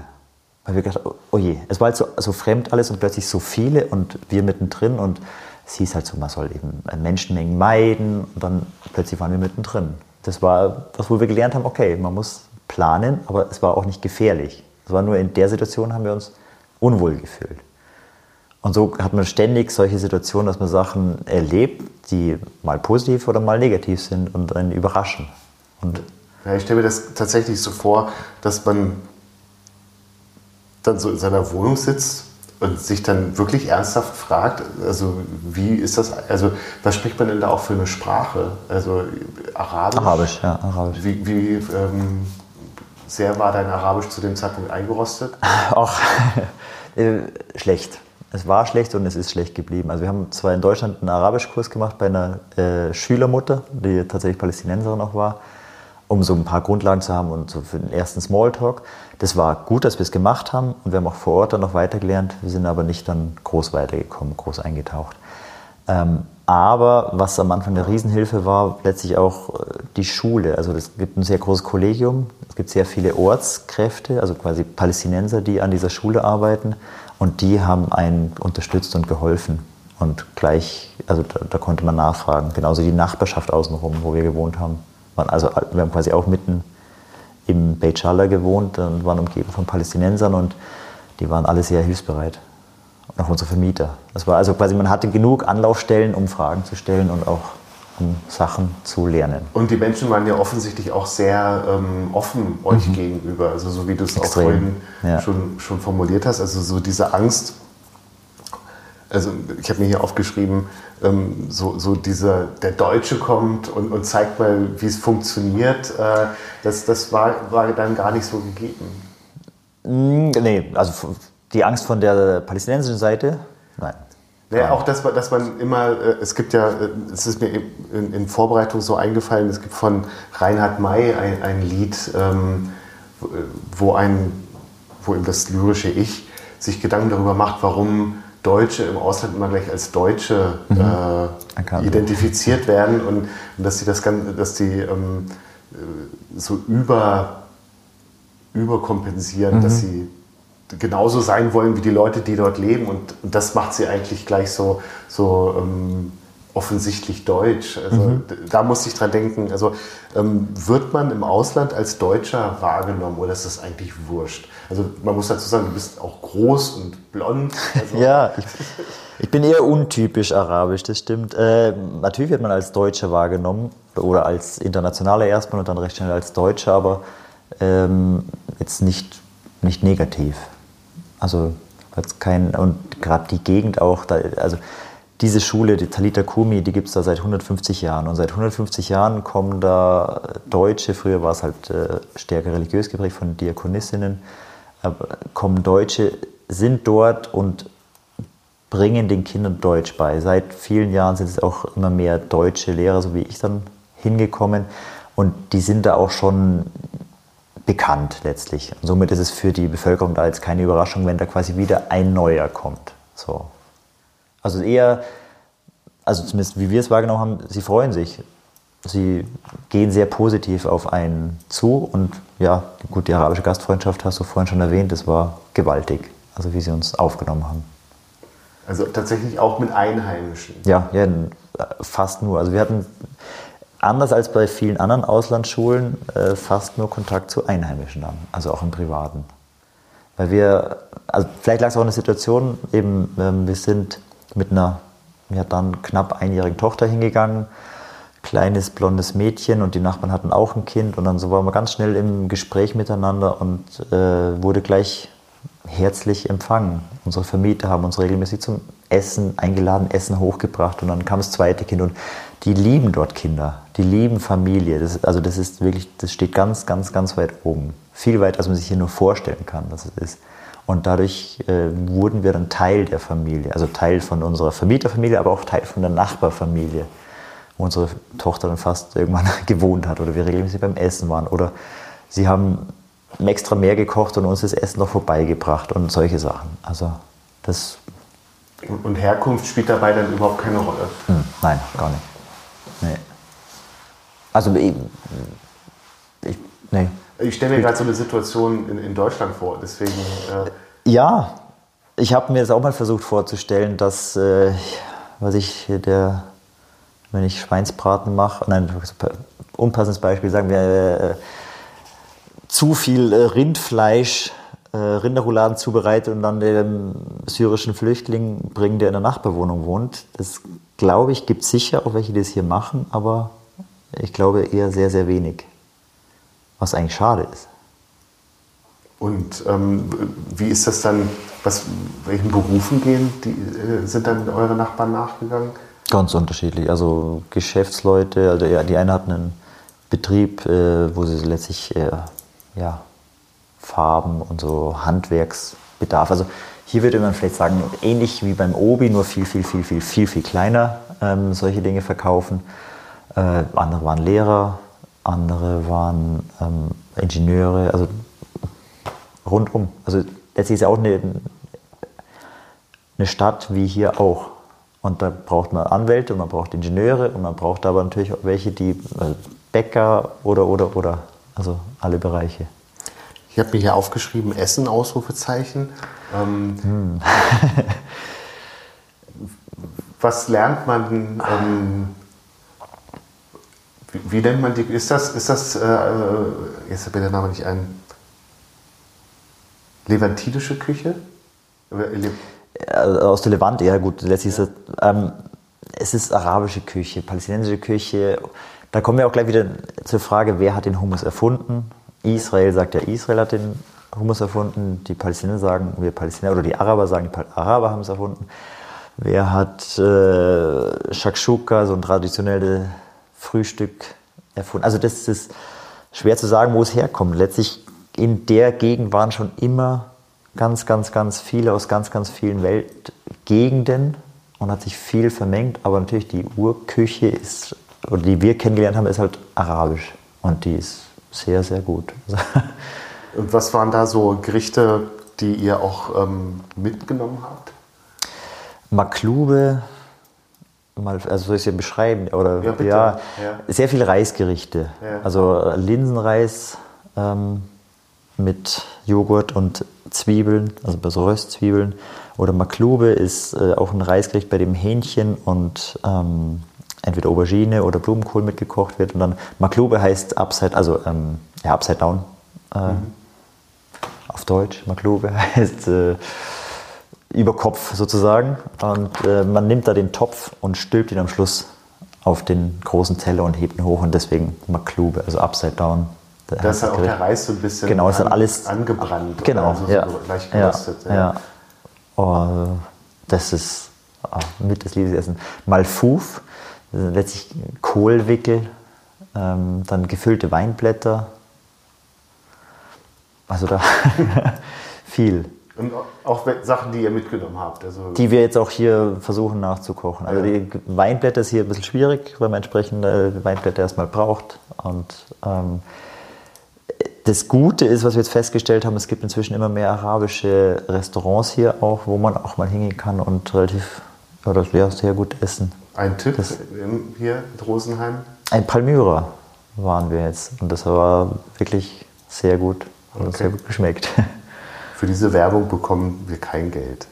Weil wir gedacht, oh je, es war halt so, so fremd alles und plötzlich so viele und wir mittendrin und es hieß halt so, man soll eben Menschenmengen meiden und dann plötzlich waren wir mittendrin. Das war das, wo wir gelernt haben, okay, man muss planen, aber es war auch nicht gefährlich. Es war nur in der Situation haben wir uns unwohl gefühlt. Und so hat man ständig solche Situationen, dass man Sachen erlebt, die mal positiv oder mal negativ sind und einen überraschen. Und ja, ich stelle mir das tatsächlich so vor, dass man dann so in seiner Wohnung sitzt und sich dann wirklich ernsthaft fragt, also wie ist das, also was spricht man denn da auch für eine Sprache? Also Arabisch? Arabisch, ja, Arabisch. Wie, wie ähm, sehr war dein Arabisch zu dem Zeitpunkt eingerostet? Auch äh, schlecht es war schlecht und es ist schlecht geblieben. Also wir haben zwar in Deutschland einen Arabischkurs gemacht bei einer äh, Schülermutter, die tatsächlich Palästinenserin auch war, um so ein paar Grundlagen zu haben und so für den ersten Smalltalk. Das war gut, dass wir es gemacht haben und wir haben auch vor Ort dann noch weitergelernt. Wir sind aber nicht dann groß weitergekommen, groß eingetaucht. Ähm, aber was am Anfang eine Riesenhilfe war, letztlich auch äh, die Schule. Also es gibt ein sehr großes Kollegium, es gibt sehr viele Ortskräfte, also quasi Palästinenser, die an dieser Schule arbeiten. Und die haben einen unterstützt und geholfen. Und gleich, also da, da konnte man nachfragen. Genauso die Nachbarschaft außenrum, wo wir gewohnt haben. Also wir haben quasi auch mitten im Beit gewohnt und waren umgeben von Palästinensern und die waren alle sehr hilfsbereit. und auch unsere Vermieter. Das war also quasi, man hatte genug Anlaufstellen, um Fragen zu stellen und auch um Sachen zu lernen. Und die Menschen waren ja offensichtlich auch sehr ähm, offen euch mhm. gegenüber, also so wie du es auch vorhin ja. schon, schon formuliert hast, also so diese Angst, also ich habe mir hier aufgeschrieben, ähm, so, so dieser, der Deutsche kommt und, und zeigt mal, wie es funktioniert, äh, das, das war, war dann gar nicht so gegeben. Mm, nee, also die Angst von der palästinensischen Seite, nein. Ja, auch, dass man, dass man immer, äh, es gibt ja, äh, es ist mir in, in Vorbereitung so eingefallen, es gibt von Reinhard May ein, ein Lied, ähm, wo, ein, wo eben das lyrische Ich sich Gedanken darüber macht, warum Deutsche im Ausland immer gleich als Deutsche mhm. äh, identifiziert werden und, und, dass sie das Ganze, dass die ähm, äh, so über, überkompensieren, mhm. dass sie genauso sein wollen wie die Leute, die dort leben. Und, und das macht sie eigentlich gleich so, so ähm, offensichtlich deutsch. Also mhm. da muss ich dran denken. Also ähm, wird man im Ausland als Deutscher wahrgenommen oder ist das eigentlich wurscht? Also man muss dazu sagen, du bist auch groß und blond. Also ja, ich, ich, bin eher untypisch arabisch, das stimmt. Äh, natürlich wird man als Deutscher wahrgenommen oder als Internationaler erstmal und dann recht schnell als Deutscher, aber ähm, jetzt nicht, nicht negativ. Also jetzt kein, und gerade die Gegend auch, da, also diese Schule, die Talita Kumi, die gibt es da seit 150 Jahren. Und seit 150 Jahren kommen da Deutsche, früher war es halt äh, stärker religiös geprägt von Diakonissinnen, aber kommen Deutsche, sind dort und bringen den Kindern Deutsch bei. Seit vielen Jahren sind es auch immer mehr deutsche Lehrer, so wie ich dann hingekommen. Und die sind da auch schon bekannt letztlich. Und somit ist es für die Bevölkerung da jetzt keine Überraschung, wenn da quasi wieder ein neuer kommt. So. Also eher, also zumindest wie wir es wahrgenommen haben, sie freuen sich. Sie gehen sehr positiv auf einen zu und ja, gut, die arabische Gastfreundschaft hast du vorhin schon erwähnt, das war gewaltig, also wie sie uns aufgenommen haben. Also tatsächlich auch mit Einheimischen? Ja, ja fast nur. Also wir hatten anders als bei vielen anderen Auslandsschulen äh, fast nur Kontakt zu Einheimischen dann, also auch im Privaten. Weil wir, also vielleicht lag es auch in der Situation, eben ähm, wir sind mit einer ja, dann knapp einjährigen Tochter hingegangen, kleines blondes Mädchen und die Nachbarn hatten auch ein Kind und dann so waren wir ganz schnell im Gespräch miteinander und äh, wurde gleich herzlich empfangen. Unsere Vermieter haben uns regelmäßig zum Essen eingeladen, Essen hochgebracht und dann kam das zweite Kind und die lieben dort Kinder, die lieben Familie. Das, also das ist wirklich, das steht ganz, ganz, ganz weit oben. Viel weiter, als man sich hier nur vorstellen kann, dass es ist. Und dadurch äh, wurden wir dann Teil der Familie, also Teil von unserer Vermieterfamilie, aber auch Teil von der Nachbarfamilie, wo unsere Tochter dann fast irgendwann gewohnt hat oder wir regelmäßig beim Essen waren. Oder sie haben extra mehr gekocht und uns das Essen noch vorbeigebracht und solche Sachen. Also das. Und Herkunft spielt dabei dann überhaupt keine Rolle? Hm, nein, gar nicht. Nee. Also ich, ich nee. Ich stelle mir gerade so eine Situation in, in Deutschland vor, deswegen. Äh ja, ich habe mir das auch mal versucht vorzustellen, dass, äh, was ich der, wenn ich Schweinsbraten mache, nein, unpassendes Beispiel, sagen wir, äh, zu viel äh, Rindfleisch, äh, Rinderrouladen zubereitet und dann dem syrischen Flüchtling bringen, der in der Nachbarwohnung wohnt. Das glaube ich, gibt sicher auch welche, die das hier machen, aber ich glaube eher sehr, sehr wenig. Was eigentlich schade ist. Und ähm, wie ist das dann, was, welchen Berufen gehen, die, äh, sind dann eure Nachbarn nachgegangen? Ganz unterschiedlich. Also Geschäftsleute, also ja, die eine hat einen Betrieb, äh, wo sie letztlich äh, ja, Farben und so Handwerksbedarf. Also hier würde man vielleicht sagen, ähnlich wie beim Obi, nur viel, viel, viel, viel, viel, viel kleiner ähm, solche Dinge verkaufen. Äh, andere waren Lehrer, andere waren ähm, Ingenieure, also rundum. Also letztlich ist ja auch eine, eine Stadt wie hier auch. Und da braucht man Anwälte und man braucht Ingenieure und man braucht aber natürlich auch welche, die also Bäcker oder, oder, oder, also alle Bereiche. Ich habe mir hier aufgeschrieben, Essen, Ausrufezeichen. Ähm, hm. was lernt man, ähm, wie, nennt man die, ist das, ist das, äh, jetzt habe ich den Namen nicht ein, levantinische Küche? Äh, aus der Levante, ja gut, letztlich ist es, ähm, es ist arabische Küche, palästinensische Küche. Da kommen wir auch gleich wieder zur Frage, wer hat den Hummus erfunden? Israel sagt ja, Israel hat den Hummus erfunden. Die Palästinenser sagen, wir Palästinenser, oder die Araber sagen, die Araber haben es erfunden. Wer hat äh, Shakshuka, so ein traditionelles Frühstück, erfunden? Also das ist schwer zu sagen, wo es herkommt. Letztlich in der Gegend waren schon immer ganz, ganz, ganz viele aus ganz, ganz vielen Weltgegenden und hat sich viel vermengt. Aber natürlich die Urküche ist, oder die wir kennengelernt haben, ist halt arabisch. Und die ist sehr, sehr gut. und was waren da so Gerichte, die ihr auch ähm, mitgenommen habt? Maklube, mal, also soll ich es ja beschreiben? Oder, ja, ja, ja, sehr viele Reisgerichte. Ja. Also Linsenreis ähm, mit Joghurt und Zwiebeln, also bei so Röstzwiebeln. Oder Maklube ist äh, auch ein Reisgericht, bei dem Hähnchen und ähm, entweder Aubergine oder Blumenkohl mitgekocht wird. Und dann Maklube heißt Upside, also ähm, ja, Upside Down äh, mhm. auf Deutsch. Maklube heißt äh, über Kopf sozusagen. Und äh, man nimmt da den Topf und stülpt ihn am Schluss auf den großen Teller und hebt ihn hoch und deswegen Maklube, also Upside Down. Da ist dann auch der Reis so ein bisschen genau, ist dann alles angebrannt. Genau, also ja, so leicht geröstet. Ja, ja. ja. Oh, das ist oh, mit das Liebesessen. Malfouf, letztlich Kohlwickel, ähm, dann gefüllte Weinblätter. Also da viel. Und auch Sachen, die ihr mitgenommen habt. Also die wir jetzt auch hier versuchen nachzukochen. Also ja. die Weinblätter ist hier ein bisschen schwierig, weil man entsprechend Weinblätter erstmal braucht. Und ähm, das Gute ist, was wir jetzt festgestellt haben, es gibt inzwischen immer mehr arabische Restaurants hier auch, wo man auch mal hingehen kann und relativ oder ja, sehr gut essen. Ein Tipp das, hier in Rosenheim? Ein Palmyra waren wir jetzt und das war wirklich sehr gut und okay. sehr gut geschmeckt. Für diese Werbung bekommen wir kein Geld.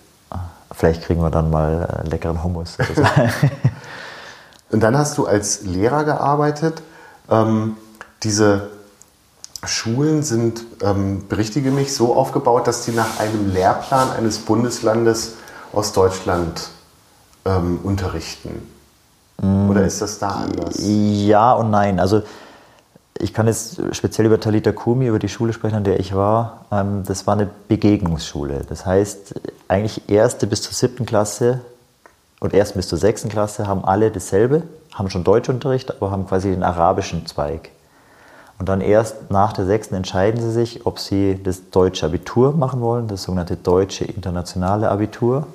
Vielleicht kriegen wir dann mal äh, leckeren Hummus. und dann hast du als Lehrer gearbeitet. Ähm, diese Schulen sind, ähm, berichtige mich, so aufgebaut, dass die nach einem Lehrplan eines Bundeslandes aus Deutschland ähm, unterrichten. Mm. Oder ist das da anders? Ja und nein. Also ich kann jetzt speziell über Talita Kumi, über die Schule sprechen, an der ich war. Ähm, das war eine Begegnungsschule. Das heißt, eigentlich erste bis zur siebten Klasse und erst bis zur sechsten Klasse haben alle dasselbe, haben schon Deutschunterricht, aber haben quasi den arabischen Zweig. Und dann erst nach der sechsten entscheiden sie sich, ob sie das deutsche Abitur machen wollen, das sogenannte deutsche internationale Abitur,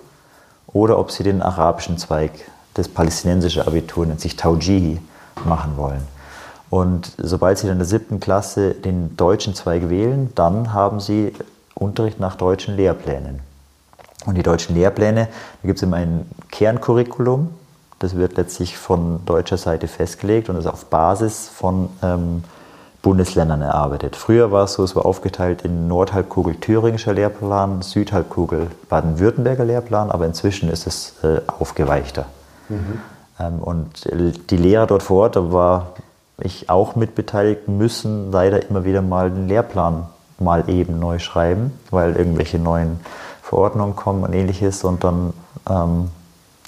oder ob sie den arabischen Zweig, das palästinensische Abitur, nennt sich Taujihi, machen wollen. Und sobald sie in der siebten Klasse den deutschen Zweig wählen, dann haben sie Unterricht nach deutschen Lehrplänen. Und die deutschen Lehrpläne, da gibt es immer ein Kerncurriculum, das wird letztlich von deutscher Seite festgelegt und ist auf Basis von ähm, Bundesländern erarbeitet. Früher war es so, es war aufgeteilt in Nordhalbkugel thüringischer Lehrplan, Südhalbkugel baden-württemberger Lehrplan, aber inzwischen ist es äh, aufgeweichter. Mhm. Ähm, und die Lehrer dort vor Ort, da war ich auch mitbeteiligt, müssen leider immer wieder mal den Lehrplan mal eben neu schreiben, weil irgendwelche neuen Verordnungen kommen und ähnliches und dann ähm,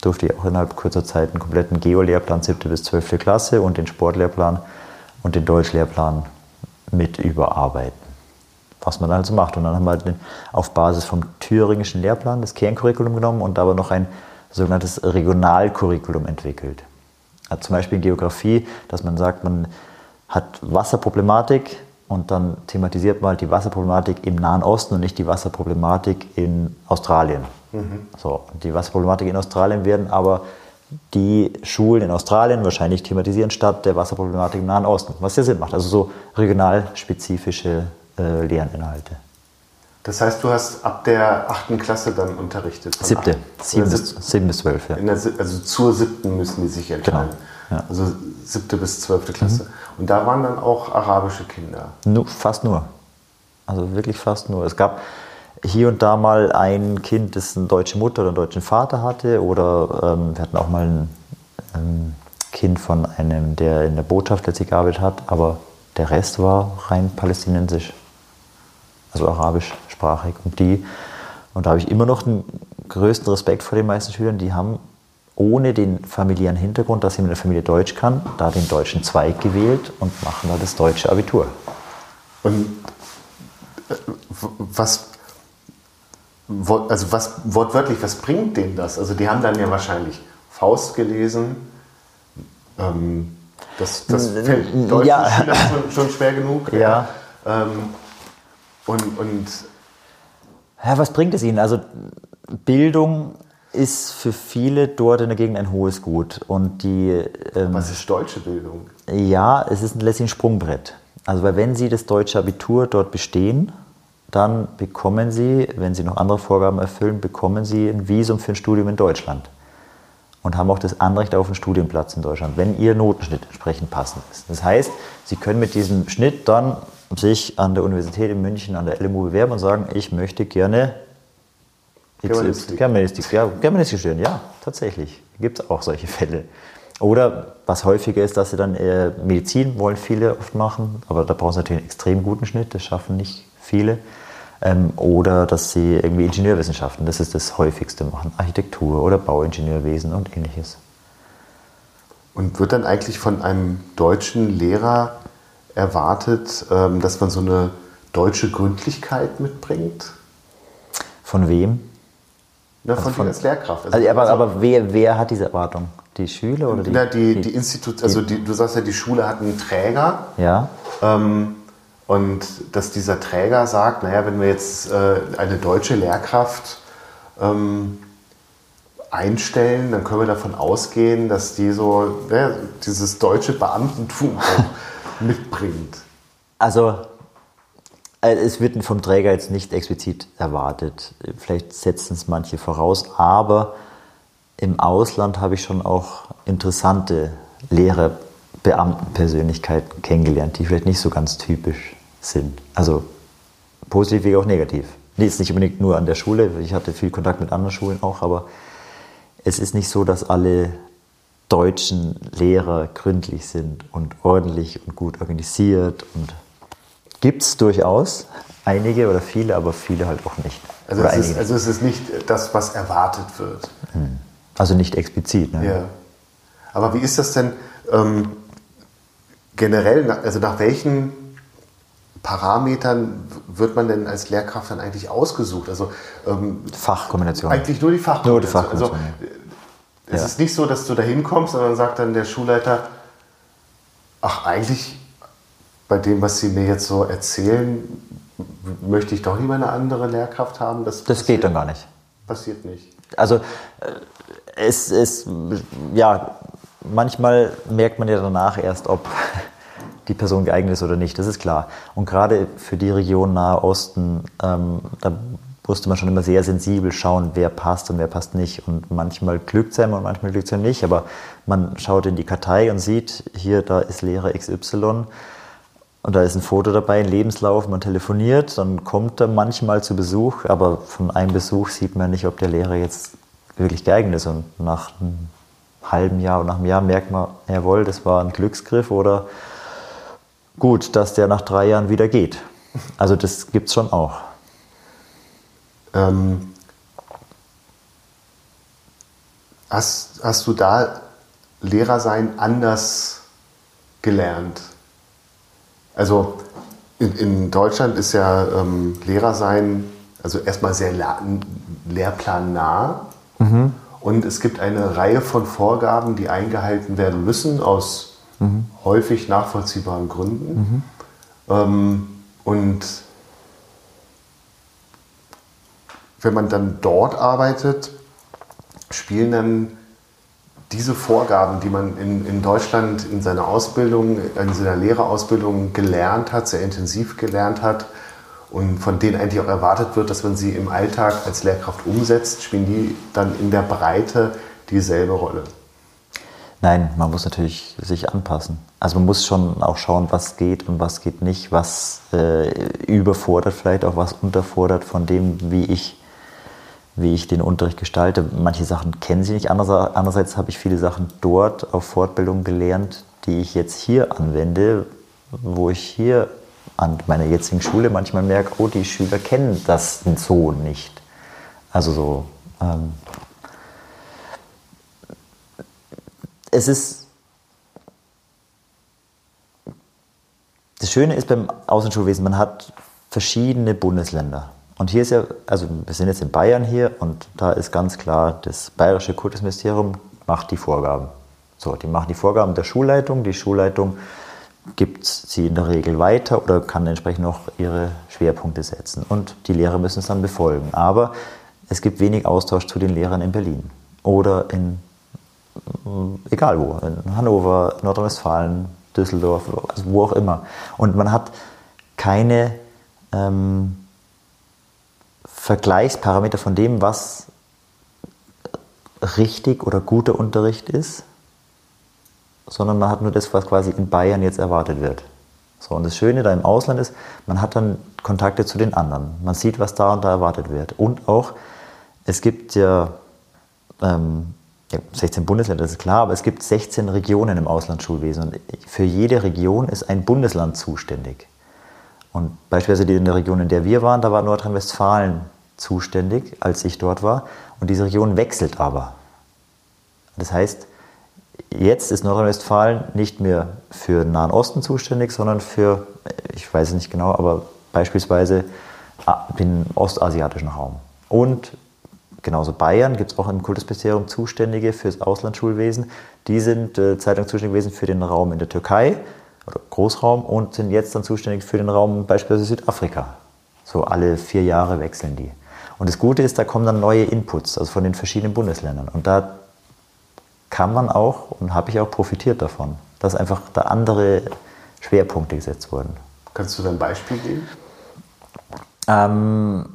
durfte ich auch innerhalb kurzer Zeit einen kompletten Geo-Lehrplan 7. bis 12. Klasse und den Sportlehrplan und den Deutschlehrplan mit überarbeiten. Was man also macht. Und dann haben wir halt auf Basis vom thüringischen Lehrplan das Kerncurriculum genommen und aber noch ein sogenanntes Regionalcurriculum entwickelt. Zum Beispiel in Geografie, dass man sagt, man hat Wasserproblematik und dann thematisiert man halt die Wasserproblematik im Nahen Osten und nicht die Wasserproblematik in Australien. Mhm. So, die Wasserproblematik in Australien werden aber die Schulen in Australien wahrscheinlich thematisieren statt der Wasserproblematik im Nahen Osten, was ja Sinn macht. Also so regionalspezifische äh, Lerninhalte. Das heißt, du hast ab der achten Klasse dann unterrichtet? Siebte, sieben bis, sieben bis zwölf, ja. Der, also zur siebten müssen die sich entscheiden. Genau. Ja. Also siebte bis zwölfte Klasse. Mhm. Und da waren dann auch arabische Kinder? Nur, fast nur. Also wirklich fast nur. Es gab hier und da mal ein Kind, das eine deutsche Mutter oder einen deutschen Vater hatte. Oder ähm, wir hatten auch mal ein ähm, Kind von einem, der in der Botschaft letztlich gearbeitet hat. Aber der Rest war rein palästinensisch, also arabischsprachig. Und die, und da habe ich immer noch einen größten Respekt vor den meisten Schülern, die haben ohne den familiären Hintergrund, dass jemand in der Familie Deutsch kann, da den deutschen Zweig gewählt und machen da das deutsche Abitur. Und äh, was, also was wortwörtlich, was bringt denen das? Also die haben dann ja wahrscheinlich Faust gelesen. Ähm, das, das fällt deutschen ja. Schon, schon, schwer genug. Ja. Ähm, und, und ja, was bringt es ihnen? Also Bildung ist für viele dort in der Gegend ein hohes Gut. Und die, ähm, Was ist deutsche Bildung? Ja, es ist letztlich ein Sprungbrett. Also weil wenn Sie das deutsche Abitur dort bestehen, dann bekommen Sie, wenn Sie noch andere Vorgaben erfüllen, bekommen Sie ein Visum für ein Studium in Deutschland. Und haben auch das Anrecht auf einen Studienplatz in Deutschland, wenn Ihr Notenschnitt entsprechend passend ist. Das heißt, Sie können mit diesem Schnitt dann sich an der Universität in München, an der LMU bewerben und sagen, ich möchte gerne Germanistik. Germanistik, ja, Germanistik studieren, ja, tatsächlich. Gibt es auch solche Fälle. Oder was häufiger ist, dass sie dann äh, Medizin wollen viele oft machen, aber da brauchen sie natürlich einen extrem guten Schnitt, das schaffen nicht viele. Ähm, oder dass sie irgendwie Ingenieurwissenschaften, das ist das häufigste machen, Architektur oder Bauingenieurwesen und ähnliches. Und wird dann eigentlich von einem deutschen Lehrer erwartet, ähm, dass man so eine deutsche Gründlichkeit mitbringt? Von wem? Na, von, also von dir als Lehrkraft. Also, also, aber, aber wer, wer hat diese Erwartung? Die Schüler oder die? Na, die, die, die Institut, also die, du sagst ja, die Schule hat einen Träger. Ja. Ähm, und dass dieser Träger sagt, naja, wenn wir jetzt äh, eine deutsche Lehrkraft ähm, einstellen, dann können wir davon ausgehen, dass die so ne, dieses deutsche Beamtentum mitbringt. Also äh, es wird vom Träger jetzt nicht explizit erwartet. Vielleicht setzen es manche voraus, aber im Ausland habe ich schon auch interessante Lehrer, Beamtenpersönlichkeiten kennengelernt, die vielleicht nicht so ganz typisch sind. Also positiv wie auch negativ. Nee, ist nicht unbedingt nur an der Schule. Ich hatte viel Kontakt mit anderen Schulen auch, aber es ist nicht so, dass alle deutschen Lehrer gründlich sind und ordentlich und gut organisiert und Gibt es durchaus einige oder viele, aber viele halt auch nicht. Also, es ist, also es ist nicht das, was erwartet wird. Hm. Also nicht explizit. Ne? Ja. Aber wie ist das denn ähm, generell, also nach welchen Parametern wird man denn als Lehrkraft dann eigentlich ausgesucht? Also ähm, Fachkombination. Eigentlich nur die Fachkombination. Nur die Fachkombination. Also, es ja. ist nicht so, dass du da hinkommst und dann sagt dann der Schulleiter, ach eigentlich bei dem, was Sie mir jetzt so erzählen, möchte ich doch lieber eine andere Lehrkraft haben? Das, das geht dann gar nicht. Passiert nicht. Also äh, es ist, ja, manchmal merkt man ja danach erst, ob die Person geeignet ist oder nicht, das ist klar. Und gerade für die Region Nahe Osten, ähm, da musste man schon immer sehr sensibel schauen, wer passt und wer passt nicht. Und manchmal glückt es einem und manchmal glückt es einem nicht. Aber man schaut in die Kartei und sieht, hier, da ist Lehrer XY und da ist ein Foto dabei, ein Lebenslauf, man telefoniert, dann kommt er manchmal zu Besuch, aber von einem Besuch sieht man nicht, ob der Lehrer jetzt wirklich geeignet ist. Und nach einem halben Jahr oder nach einem Jahr merkt man, jawohl, das war ein Glücksgriff oder gut, dass der nach drei Jahren wieder geht. Also das gibt es schon auch. Ähm, hast, hast du da Lehrer sein anders gelernt? Also in, in Deutschland ist ja ähm, Lehrer sein, also erstmal sehr lehrplannah. Mhm. Und es gibt eine Reihe von Vorgaben, die eingehalten werden müssen, aus mhm. häufig nachvollziehbaren Gründen. Mhm. Ähm, und wenn man dann dort arbeitet, spielen dann diese Vorgaben, die man in, in Deutschland in seiner Ausbildung, in seiner Lehrerausbildung gelernt hat, sehr intensiv gelernt hat und von denen eigentlich auch erwartet wird, dass man sie im Alltag als Lehrkraft umsetzt, spielen die dann in der Breite dieselbe Rolle? Nein, man muss natürlich sich anpassen. Also man muss schon auch schauen, was geht und was geht nicht, was äh, überfordert vielleicht auch, was unterfordert von dem, wie ich wie ich den Unterricht gestalte. Manche Sachen kennen sie nicht. Andererseits habe ich viele Sachen dort auf Fortbildung gelernt, die ich jetzt hier anwende, wo ich hier an meiner jetzigen Schule manchmal merke, oh, die Schüler kennen das so nicht. Also so Ähm, es ist. Das Schöne ist beim Außenschulwesen, man hat verschiedene Bundesländer. Und hier ist ja, also wir sind jetzt in Bayern hier und da ist ganz klar, das bayerische Kultusministerium macht die Vorgaben. So, die machen die Vorgaben der Schulleitung. Die Schulleitung gibt sie in der Regel weiter oder kann entsprechend noch ihre Schwerpunkte setzen. Und die Lehrer müssen es dann befolgen. Aber es gibt wenig Austausch zu den Lehrern in Berlin oder in äh, egal wo, in Hannover, Nordrhein-Westfalen, Düsseldorf, also wo auch immer. Und man hat keine ähm, Vergleichsparameter von dem, was richtig oder guter Unterricht ist, sondern man hat nur das, was quasi in Bayern jetzt erwartet wird. So, und das Schöne da im Ausland ist, man hat dann Kontakte zu den anderen. Man sieht, was da und da erwartet wird. Und auch, es gibt ja, ähm, ja 16 Bundesländer, das ist klar, aber es gibt 16 Regionen im Auslandsschulwesen. Und für jede Region ist ein Bundesland zuständig. Und beispielsweise in der Region, in der wir waren, da war Nordrhein-Westfalen zuständig, als ich dort war. Und diese Region wechselt aber. Das heißt, jetzt ist Nordrhein-Westfalen nicht mehr für den Nahen Osten zuständig, sondern für, ich weiß es nicht genau, aber beispielsweise den ostasiatischen Raum. Und genauso Bayern gibt es auch im Kultusministerium Zuständige für das Auslandsschulwesen. Die sind äh, Zeitung zuständig gewesen für den Raum in der Türkei oder Großraum und sind jetzt dann zuständig für den Raum beispielsweise Südafrika. So alle vier Jahre wechseln die. Und das Gute ist, da kommen dann neue Inputs, also von den verschiedenen Bundesländern. Und da kann man auch und habe ich auch profitiert davon, dass einfach da andere Schwerpunkte gesetzt wurden. Kannst du da ein Beispiel geben? Ähm,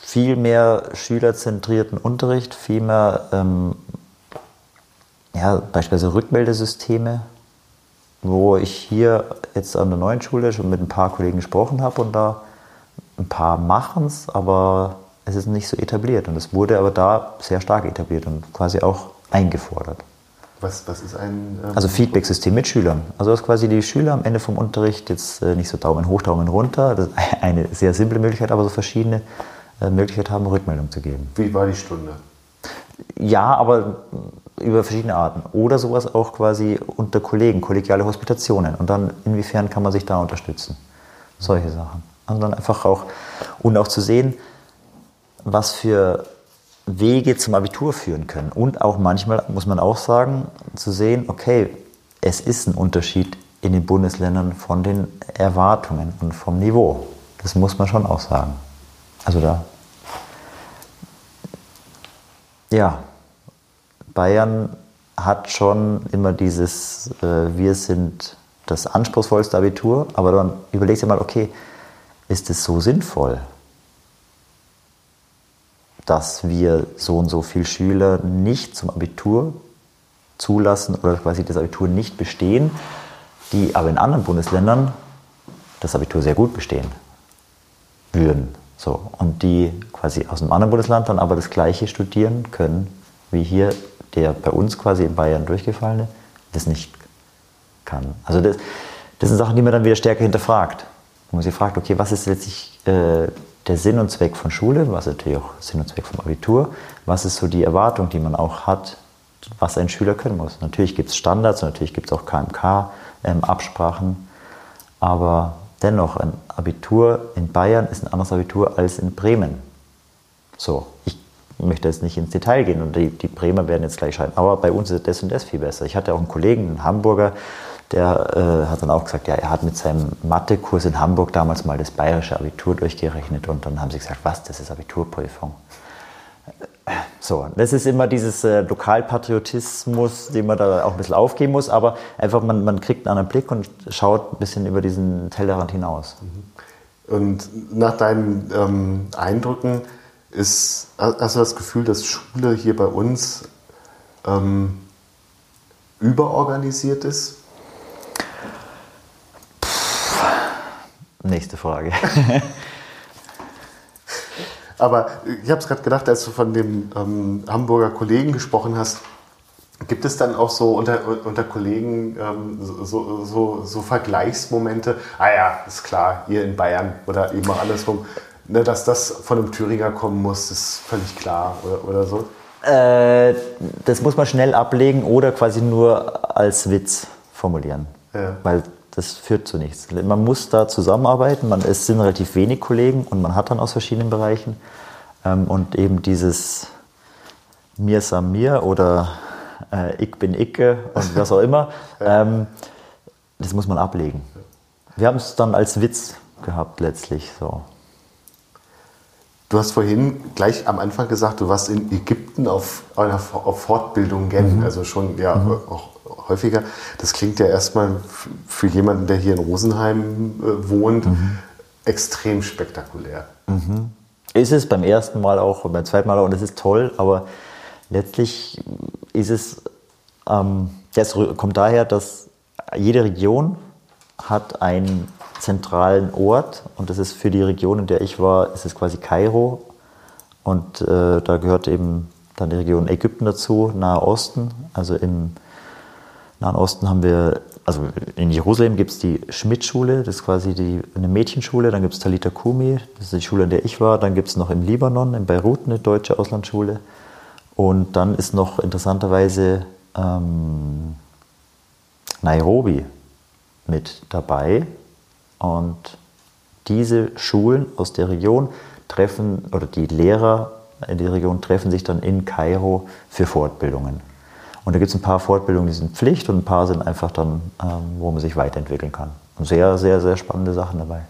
viel mehr schülerzentrierten Unterricht, viel mehr ähm, ja, beispielsweise Rückmeldesysteme, wo ich hier jetzt an der neuen Schule schon mit ein paar Kollegen gesprochen habe und da ein paar machen es, aber es ist nicht so etabliert. Und es wurde aber da sehr stark etabliert und quasi auch eingefordert. Was, was ist ein. Ähm also Feedback-System mit Schülern. Also dass quasi die Schüler am Ende vom Unterricht jetzt äh, nicht so Daumen hoch, Daumen runter, das ist eine sehr simple Möglichkeit, aber so verschiedene äh, Möglichkeiten haben, Rückmeldung zu geben. Wie war die Stunde? Ja, aber über verschiedene Arten. Oder sowas auch quasi unter Kollegen, kollegiale Hospitationen. Und dann, inwiefern kann man sich da unterstützen? Solche Sachen. Dann einfach auch, und auch zu sehen, was für Wege zum Abitur führen können. Und auch manchmal muss man auch sagen, zu sehen, okay, es ist ein Unterschied in den Bundesländern von den Erwartungen und vom Niveau. Das muss man schon auch sagen. Also da. Ja, Bayern hat schon immer dieses, äh, wir sind das anspruchsvollste Abitur, aber dann überlegt ihr mal, okay, ist es so sinnvoll? dass wir so und so viele Schüler nicht zum Abitur zulassen oder quasi das Abitur nicht bestehen, die aber in anderen Bundesländern das Abitur sehr gut bestehen würden. So, und die quasi aus einem anderen Bundesland dann aber das gleiche studieren können, wie hier der bei uns quasi in Bayern durchgefallene das nicht kann. Also das, das sind Sachen, die man dann wieder stärker hinterfragt. Wo man sich fragt, okay, was ist letztlich äh, der Sinn und Zweck von Schule, was natürlich auch Sinn und Zweck vom Abitur, was ist so die Erwartung, die man auch hat, was ein Schüler können muss. Natürlich gibt es Standards, natürlich gibt es auch KMK-Absprachen, ähm, aber dennoch, ein Abitur in Bayern ist ein anderes Abitur als in Bremen. So, ich möchte jetzt nicht ins Detail gehen und die, die Bremer werden jetzt gleich schreiben, aber bei uns ist das und das viel besser. Ich hatte auch einen Kollegen, einen Hamburger, der äh, hat dann auch gesagt, ja, er hat mit seinem Mathekurs in Hamburg damals mal das bayerische Abitur durchgerechnet und dann haben sie gesagt, was, das ist Abiturprüfung. So, das ist immer dieses äh, Lokalpatriotismus, den man da auch ein bisschen aufgeben muss, aber einfach man, man kriegt einen anderen Blick und schaut ein bisschen über diesen Tellerrand hinaus. Mhm. Und nach deinen ähm, Eindrücken ist, hast du das Gefühl, dass Schule hier bei uns ähm, überorganisiert ist? Nächste Frage. Aber ich habe es gerade gedacht, als du von dem ähm, Hamburger Kollegen gesprochen hast, gibt es dann auch so unter, unter Kollegen ähm, so, so, so, Vergleichsmomente? Ah ja, ist klar, hier in Bayern oder eben auch andersrum. ne, dass das von einem Thüringer kommen muss, ist völlig klar oder, oder so. Äh, das muss man schnell ablegen oder quasi nur als Witz formulieren. Ja. Weil das führt zu nichts. Man muss da zusammenarbeiten. Man, es sind relativ wenig Kollegen und man hat dann aus verschiedenen Bereichen. Ähm, und eben dieses Mir sam mir oder äh, Ich bin Icke und was auch immer, ähm, das muss man ablegen. Wir haben es dann als Witz gehabt letztlich. So. Du hast vorhin gleich am Anfang gesagt, du warst in Ägypten auf, auf Fortbildungen, mhm. also schon ja, mhm. auch häufiger. Das klingt ja erstmal für jemanden, der hier in Rosenheim äh, wohnt, mhm. extrem spektakulär. Mhm. Ist es beim ersten Mal auch und beim zweiten Mal auch und es ist toll, aber letztlich ist es, ähm, das kommt daher, dass jede Region hat einen zentralen Ort und das ist für die Region, in der ich war, ist es quasi Kairo. Und äh, da gehört eben dann die Region Ägypten dazu, Nahe Osten, also im Nahen Osten haben wir, also in Jerusalem gibt es die Schmidt-Schule, das ist quasi die, eine Mädchenschule, dann gibt es Talita Kumi, das ist die Schule, in der ich war, dann gibt es noch im Libanon, in Beirut eine deutsche Auslandsschule. Und dann ist noch interessanterweise ähm, Nairobi mit dabei und diese Schulen aus der Region treffen, oder die Lehrer in der Region treffen sich dann in Kairo für Fortbildungen. Und da gibt es ein paar Fortbildungen, die sind Pflicht und ein paar sind einfach dann, ähm, wo man sich weiterentwickeln kann. Und sehr, sehr, sehr spannende Sachen dabei.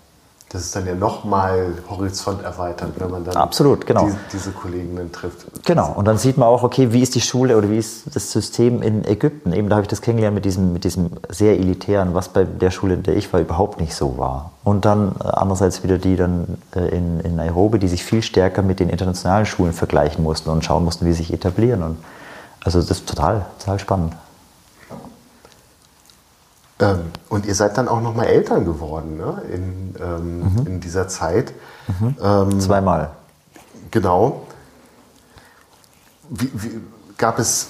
Das ist dann ja nochmal Horizont erweitert, wenn man dann Absolut, genau. die, diese Kollegen dann trifft. Genau, und dann sieht man auch, okay, wie ist die Schule oder wie ist das System in Ägypten? Eben da habe ich das kennengelernt mit diesem, mit diesem sehr elitären, was bei der Schule, in der ich war, überhaupt nicht so war. Und dann äh, andererseits wieder die dann äh, in, in Nairobi, die sich viel stärker mit den internationalen Schulen vergleichen mussten und schauen mussten, wie sie sich etablieren. Und also das ist total, total spannend. Ähm, und ihr seid dann auch noch mal Eltern geworden ne? in, ähm, mhm. in dieser Zeit. Mhm. Ähm, Zweimal. Genau. Wie, wie, gab es,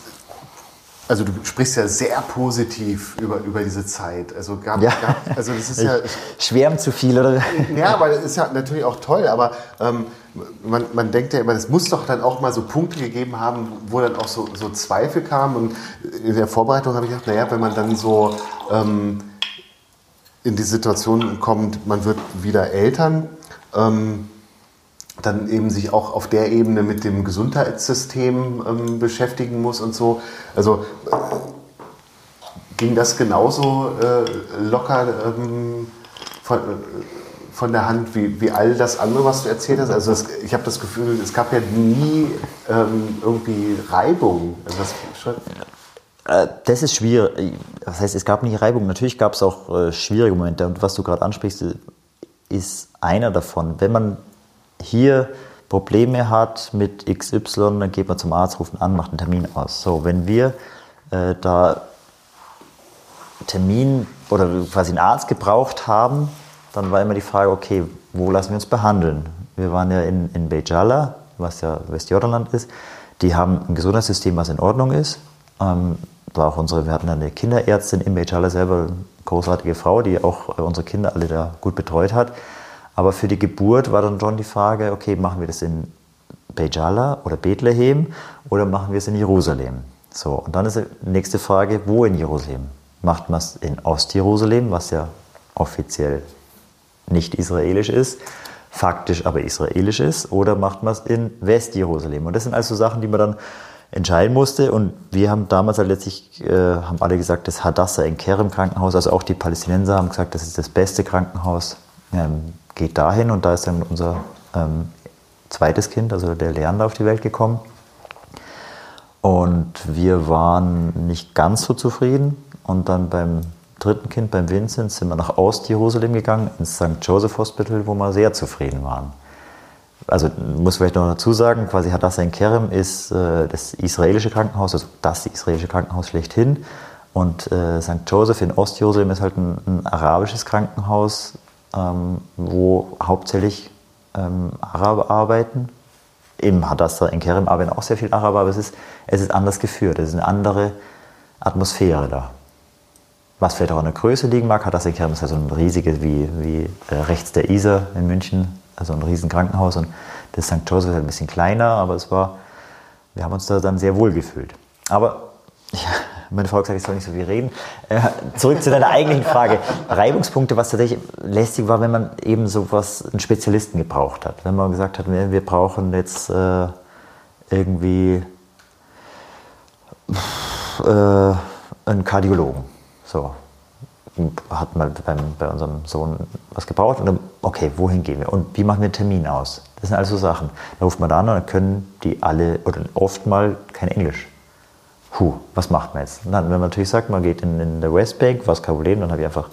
also du sprichst ja sehr positiv über, über diese Zeit. Also, gab, ja. Gab, also das ist ja. Schwärmt zu viel, oder? Ja, aber das ist ja natürlich auch toll, aber ähm, man, man denkt ja immer, es muss doch dann auch mal so Punkte gegeben haben, wo dann auch so, so Zweifel kamen. Und in der Vorbereitung habe ich gedacht, naja, wenn man dann so ähm, in die Situation kommt, man wird wieder Eltern, ähm, dann eben sich auch auf der Ebene mit dem Gesundheitssystem ähm, beschäftigen muss und so. Also äh, ging das genauso äh, locker ähm, von, äh, von der Hand wie, wie all das andere, was du erzählt hast? Also das, ich habe das Gefühl, es gab ja nie ähm, irgendwie Reibung. Also das, äh, das ist schwierig. Das heißt, es gab nie Reibung. Natürlich gab es auch äh, schwierige Momente. Und was du gerade ansprichst, ist einer davon. Wenn man hier Probleme hat mit XY, dann geht man zum Arzt, ruft an, macht einen Termin aus. So, wenn wir äh, da Termin oder quasi einen Arzt gebraucht haben, dann war immer die Frage, okay, wo lassen wir uns behandeln? Wir waren ja in, in Bejala, was ja Westjordanland ist. Die haben ein Gesundheitssystem, was in Ordnung ist. Ähm, war auch unsere, wir hatten eine Kinderärztin in Bejala selber, eine großartige Frau, die auch äh, unsere Kinder alle da gut betreut hat. Aber für die Geburt war dann schon die Frage, okay, machen wir das in Bejala oder Bethlehem oder machen wir es in Jerusalem? So, und dann ist die nächste Frage, wo in Jerusalem? Macht man es in Ostjerusalem, was ja offiziell nicht israelisch ist, faktisch aber israelisch ist, oder macht man es in Westjerusalem? Und das sind also Sachen, die man dann entscheiden musste. Und wir haben damals halt letztlich, äh, haben alle gesagt, das Hadassah in Kerem Krankenhaus, also auch die Palästinenser haben gesagt, das ist das beste Krankenhaus, ähm, geht dahin. Und da ist dann unser ähm, zweites Kind, also der Lernender, auf die Welt gekommen. Und wir waren nicht ganz so zufrieden. Und dann beim dritten Kind, beim Vincent, sind wir nach Ost-Jerusalem gegangen, ins St. Joseph Hospital, wo wir sehr zufrieden waren. Also muss vielleicht noch dazu sagen, quasi Hadassah in Kerem ist äh, das israelische Krankenhaus, also das israelische Krankenhaus schlechthin. Und äh, St. Joseph in Ost-Jerusalem ist halt ein, ein arabisches Krankenhaus, ähm, wo hauptsächlich ähm, Araber arbeiten. Im Hadassah in Kerem arbeiten auch sehr viele Araber, aber es ist, es ist anders geführt, es ist eine andere Atmosphäre da was vielleicht auch an der Größe liegen mag. Hat das in Kerem ist ja so ein riesiges wie, wie äh, rechts der Isar in München, also ein riesen Krankenhaus und das St. Joseph ist halt ein bisschen kleiner, aber es war, wir haben uns da dann sehr wohl gefühlt. Aber ja, meine Frau hat gesagt, ich soll nicht so viel reden. Äh, zurück zu deiner eigentlichen Frage. Reibungspunkte, was tatsächlich lästig war, wenn man eben so was, einen Spezialisten gebraucht hat. Wenn man gesagt hat, wir, brauchen jetzt äh, irgendwie äh, einen Kardiologen. So. Hat mal beim, bei unserem Sohn was gebraucht und dann, okay, wohin gehen wir? Und wie machen wir einen Termin aus? Das sind also Sachen. Da ruft man da an und dann können die alle oder oft mal kein Englisch. Puh, was macht man jetzt? Dann, wenn man natürlich sagt, man geht in, in der Westbank, was kein Problem, dann habe ich einfach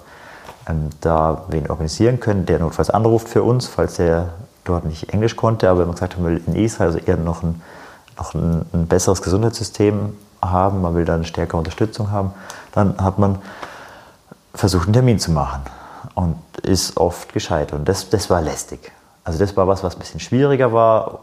ähm, da wen organisieren können, der notfalls anruft für uns, falls der dort nicht Englisch konnte. Aber wenn man gesagt hat, man will in Israel also eher noch ein, noch ein, ein besseres Gesundheitssystem haben, man will da eine stärkere Unterstützung haben, dann hat man versucht, einen Termin zu machen und ist oft gescheitert. Und das, das war lästig. Also das war was, was ein bisschen schwieriger war.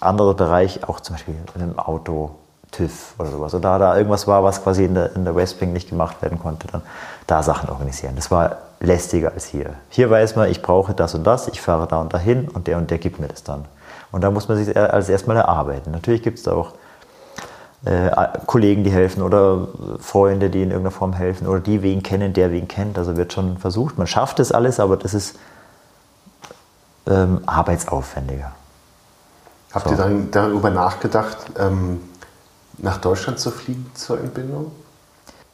Anderer Bereich, auch zum Beispiel in einem Auto, TÜV oder sowas. Oder da, da irgendwas war, was quasi in der, in der Westbank nicht gemacht werden konnte, dann da Sachen organisieren. Das war lästiger als hier. Hier weiß man, ich brauche das und das, ich fahre da und dahin und der und der gibt mir das dann. Und da muss man sich als erstmal erarbeiten. Natürlich gibt es da auch äh, Kollegen, die helfen oder Freunde, die in irgendeiner Form helfen oder die wen kennen, der wen kennt. Also wird schon versucht. Man schafft das alles, aber das ist ähm, arbeitsaufwendiger. Habt so. ihr dann darüber nachgedacht, ähm, nach Deutschland zu fliegen zur Entbindung?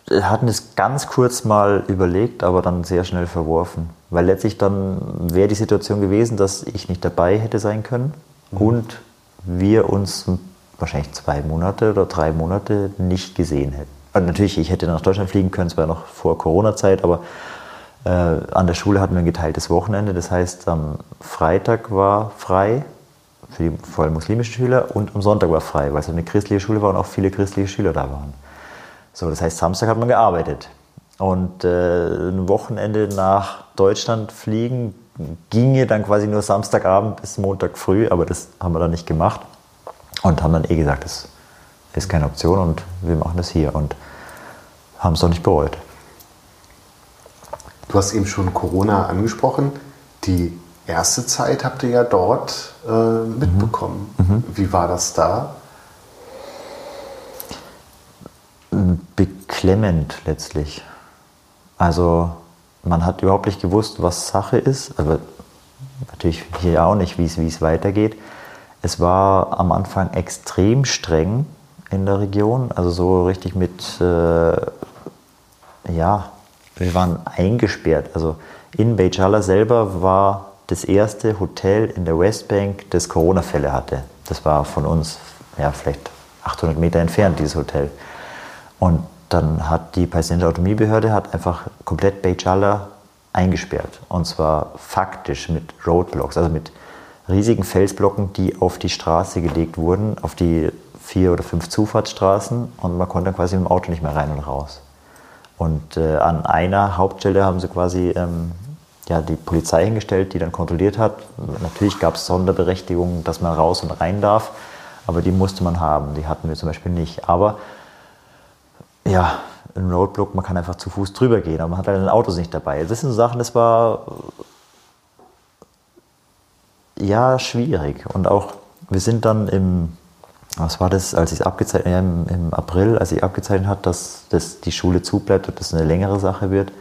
Wir hatten es ganz kurz mal überlegt, aber dann sehr schnell verworfen. Weil letztlich dann wäre die Situation gewesen, dass ich nicht dabei hätte sein können mhm. und wir uns wahrscheinlich zwei Monate oder drei Monate nicht gesehen hätten. Also natürlich, ich hätte nach Deutschland fliegen können, es war noch vor Corona-Zeit, aber äh, an der Schule hatten wir ein geteiltes Wochenende. Das heißt, am Freitag war frei für die vor allem muslimischen Schüler und am Sonntag war frei, weil es eine christliche Schule war und auch viele christliche Schüler da waren. So, das heißt, Samstag hat man gearbeitet. Und äh, ein Wochenende nach Deutschland fliegen ginge dann quasi nur Samstagabend bis Montag früh, aber das haben wir dann nicht gemacht. Und haben dann eh gesagt, das ist keine Option und wir machen das hier und haben es auch nicht bereut. Du hast eben schon Corona angesprochen. Die erste Zeit habt ihr ja dort äh, mitbekommen. Mhm. mhm. Wie war das da? Beklemmend letztlich. Also man hat überhaupt nicht gewusst, was Sache ist. Aber natürlich hier auch nicht, wie es weitergeht. Es war am Anfang extrem streng in der Region, also so richtig mit, äh, ja, wir waren eingesperrt. Also in Bejala selber war das erste Hotel in der Westbank, das Corona-Fälle hatte. Das war von uns, ja, vielleicht 800 Meter entfernt, dieses Hotel. Und dann hat die palästinensische Autonomiebehörde hat einfach komplett Bejala eingesperrt. Und zwar faktisch mit Roadblocks, also mit riesigen Felsblocken, die auf die Straße gelegt wurden, auf die vier oder fünf Zufahrtsstraßen und man konnte dann quasi mit dem Auto nicht mehr rein und raus. Und äh, an einer Hauptstelle haben sie quasi ähm, ja, die Polizei hingestellt, die dann kontrolliert hat. Natürlich gab es Sonderberechtigungen, dass man raus und rein darf, aber die musste man haben. Die hatten wir zum Beispiel nicht. Aber ja, ein Roadblock, man kann einfach zu Fuß drüber gehen, aber man hat halt ein Auto nicht dabei. Das sind so Sachen, das war ja, schwierig. Und auch, wir sind dann im, was war das, als ich es abgezeichnet ja, im, im, April, als ich abgezeichnet hat, dass, dass die Schule zubleibt und das eine längere Sache wird,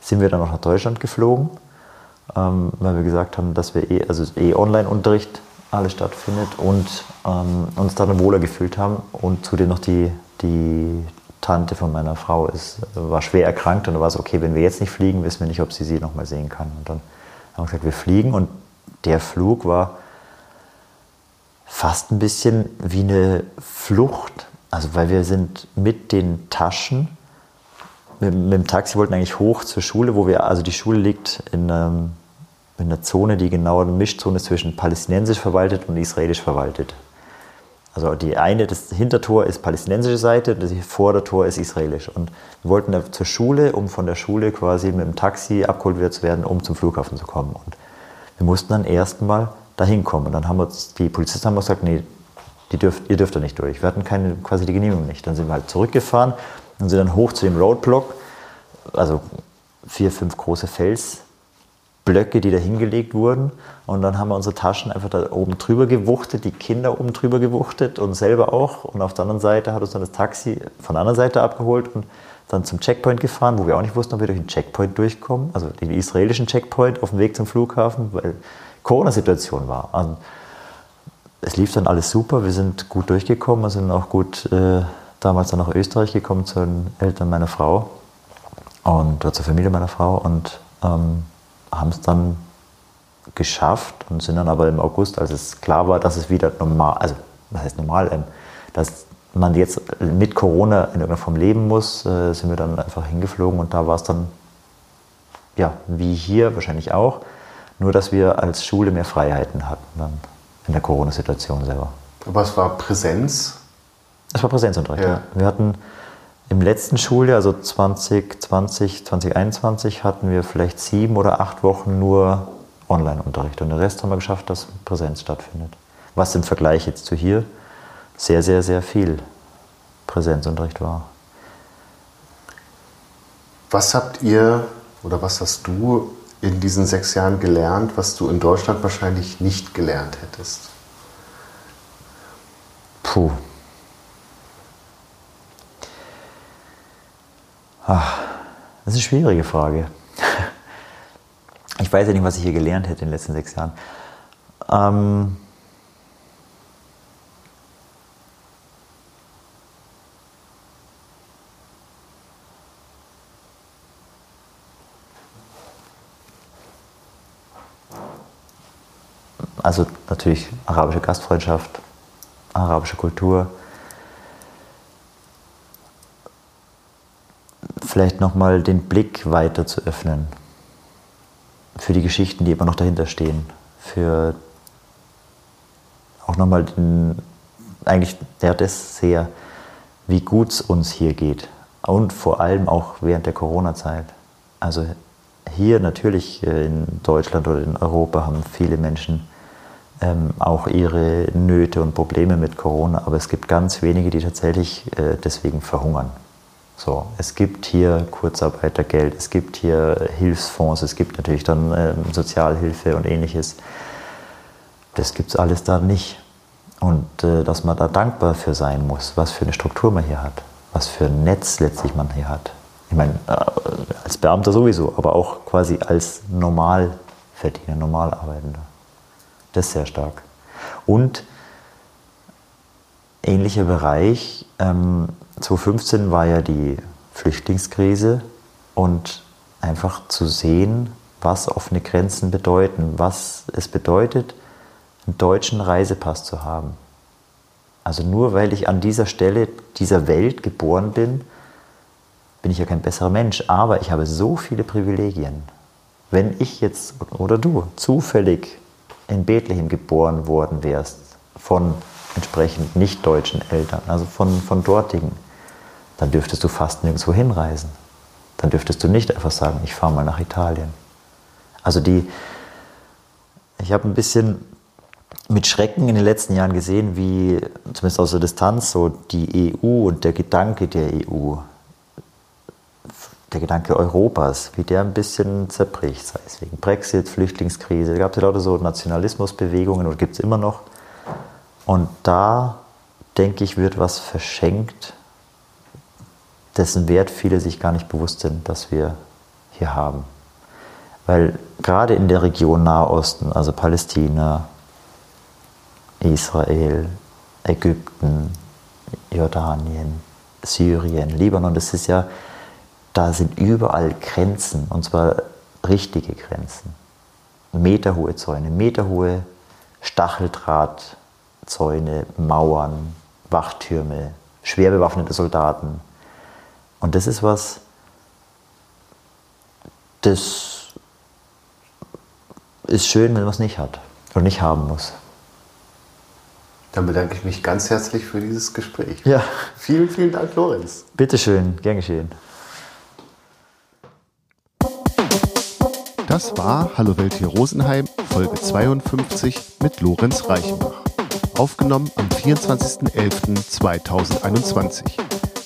sind wir dann noch nach Deutschland geflogen, ähm, weil wir gesagt haben, dass wir eh, also eh Online-Unterricht alles stattfindet und ähm, uns dann wohler gefühlt haben und zudem noch die, die Tante von meiner Frau ist, war schwer erkrankt und da war es okay, wenn wir jetzt nicht fliegen, wissen wir nicht, ob sie sie nochmal sehen kann. Und dann haben wir gesagt, wir fliegen und der Flug war fast ein bisschen wie eine Flucht. Also weil wir sind mit den Taschen, mit, mit dem Taxi wollten eigentlich hoch zur Schule, wo wir, also die Schule liegt in, ähm, in einer Zone, die genau eine Mischzone zwischen palästinensisch verwaltet und israelisch verwaltet. Also die eine, das Hintertor ist palästinensische Seite, das Vordertor ist israelisch. Und wir wollten da zur Schule, um von der Schule quasi mit dem Taxi abgeholt zu werden, um zum Flughafen zu kommen. Und wir mussten dann erstmal dahin kommen. Und dann haben uns die Polizisten haben gesagt, nee, dürft, ihr dürft da nicht durch. Wir hatten keine, quasi die Genehmigung nicht. Dann sind wir halt zurückgefahren und sind dann hoch zu dem Roadblock, also vier, fünf große Felsblöcke Blöcke, die da hingelegt wurden. Und dann haben wir unsere Taschen einfach da oben drüber gewuchtet, die Kinder oben drüber gewuchtet und selber auch. Und auf der anderen Seite hat uns dann das Taxi von der anderen Seite abgeholt und dann zum Checkpoint gefahren, wo wir auch nicht wussten, ob wir durch den Checkpoint durchkommen, also den israelischen Checkpoint auf dem Weg zum Flughafen, weil Corona-Situation war. Und es lief dann alles super, wir sind gut durchgekommen, wir sind auch gut äh, damals dann nach Österreich gekommen zu den Eltern meiner Frau und zur Familie meiner Frau und ähm, haben es dann geschafft und sind dann aber im August, als es klar war, dass es wieder normal, also was heißt normal, ähm, dass man jetzt mit Corona in irgendeiner Form leben muss, äh, sind wir dann einfach hingeflogen und da war es dann, ja, wie hier wahrscheinlich auch, nur dass wir als Schule mehr Freiheiten hatten dann in der Corona-Situation selber. Aber es war Präsenz? Es war Präsenzunterricht, ja. Wir hatten im letzten Schuljahr, also 2020, 2021, hatten wir vielleicht sieben oder acht Wochen nur Online-Unterricht. Und den Rest haben wir geschafft, dass Präsenz stattfindet. Was im Vergleich jetzt zu hier sehr, sehr, sehr viel Präsenzunterricht war. Was habt ihr oder was hast du in diesen sechs Jahren gelernt, was du in Deutschland wahrscheinlich nicht gelernt hättest? Puh. Ach, das ist eine schwierige Frage. Ich weiß ja nicht, was ich hier gelernt hätte in den letzten sechs Jahren. Ähm also natürlich arabische Gastfreundschaft, arabische Kultur, vielleicht nochmal den Blick weiter zu öffnen für die Geschichten, die immer noch dahinter stehen, für auch nochmal den, eigentlich ja, das sehr, wie gut es uns hier geht und vor allem auch während der Corona-Zeit. Also hier natürlich äh, in Deutschland oder in Europa haben viele Menschen ähm, auch ihre Nöte und Probleme mit Corona, aber es gibt ganz wenige, die tatsächlich äh, deswegen verhungern. So, es gibt hier Kurzarbeitergeld, es gibt hier Hilfsfonds, es gibt natürlich dann ähm, Sozialhilfe und ähnliches. Das gibt es alles da nicht. Und äh, dass man da dankbar für sein muss, was für eine Struktur man hier hat, was für ein Netz letztlich man hier hat. Ich meine, äh, als Beamter sowieso, aber auch quasi als Normalverdiener, Normalarbeitender. Das ist sehr stark. Und ähnlicher Bereich, ähm, 2015 war ja die Flüchtlingskrise und einfach zu sehen, was offene Grenzen bedeuten, was es bedeutet, einen deutschen Reisepass zu haben. Also nur weil ich an dieser Stelle dieser Welt geboren bin, bin ich ja kein besserer Mensch, aber ich habe so viele Privilegien. Wenn ich jetzt oder du zufällig in Bethlehem geboren worden wärst von entsprechend nicht deutschen Eltern, also von, von dortigen, dann dürftest du fast nirgendwo hinreisen. Dann dürftest du nicht einfach sagen, ich fahre mal nach Italien. Also die, ich habe ein bisschen mit Schrecken in den letzten Jahren gesehen, wie zumindest aus der Distanz so die EU und der Gedanke der EU, der Gedanke Europas, wie der ein bisschen zerbricht, sei es wegen Brexit, Flüchtlingskrise. Da gab es ja lauter so Nationalismusbewegungen und gibt es immer noch. Und da, denke ich, wird was verschenkt, dessen Wert viele sich gar nicht bewusst sind, dass wir hier haben. Weil gerade in der Region Nahosten, also Palästina, Israel, Ägypten, Jordanien, Syrien, Libanon, das ist ja, da sind überall Grenzen, und zwar richtige Grenzen. Meterhohe Zäune, meterhohe Stacheldrahtzäune, Mauern, Wachtürme, schwer bewaffnete Soldaten. Und das ist was, das ist schön, wenn man es nicht hat und nicht haben muss. Dann bedanke ich mich ganz herzlich für dieses Gespräch. Ja. Vielen, vielen Dank, Lorenz. Bitteschön, gern geschehen. Das war Hallo Welt hier Rosenheim, Folge 52 mit Lorenz Reichenbach. Aufgenommen am 24.11.2021.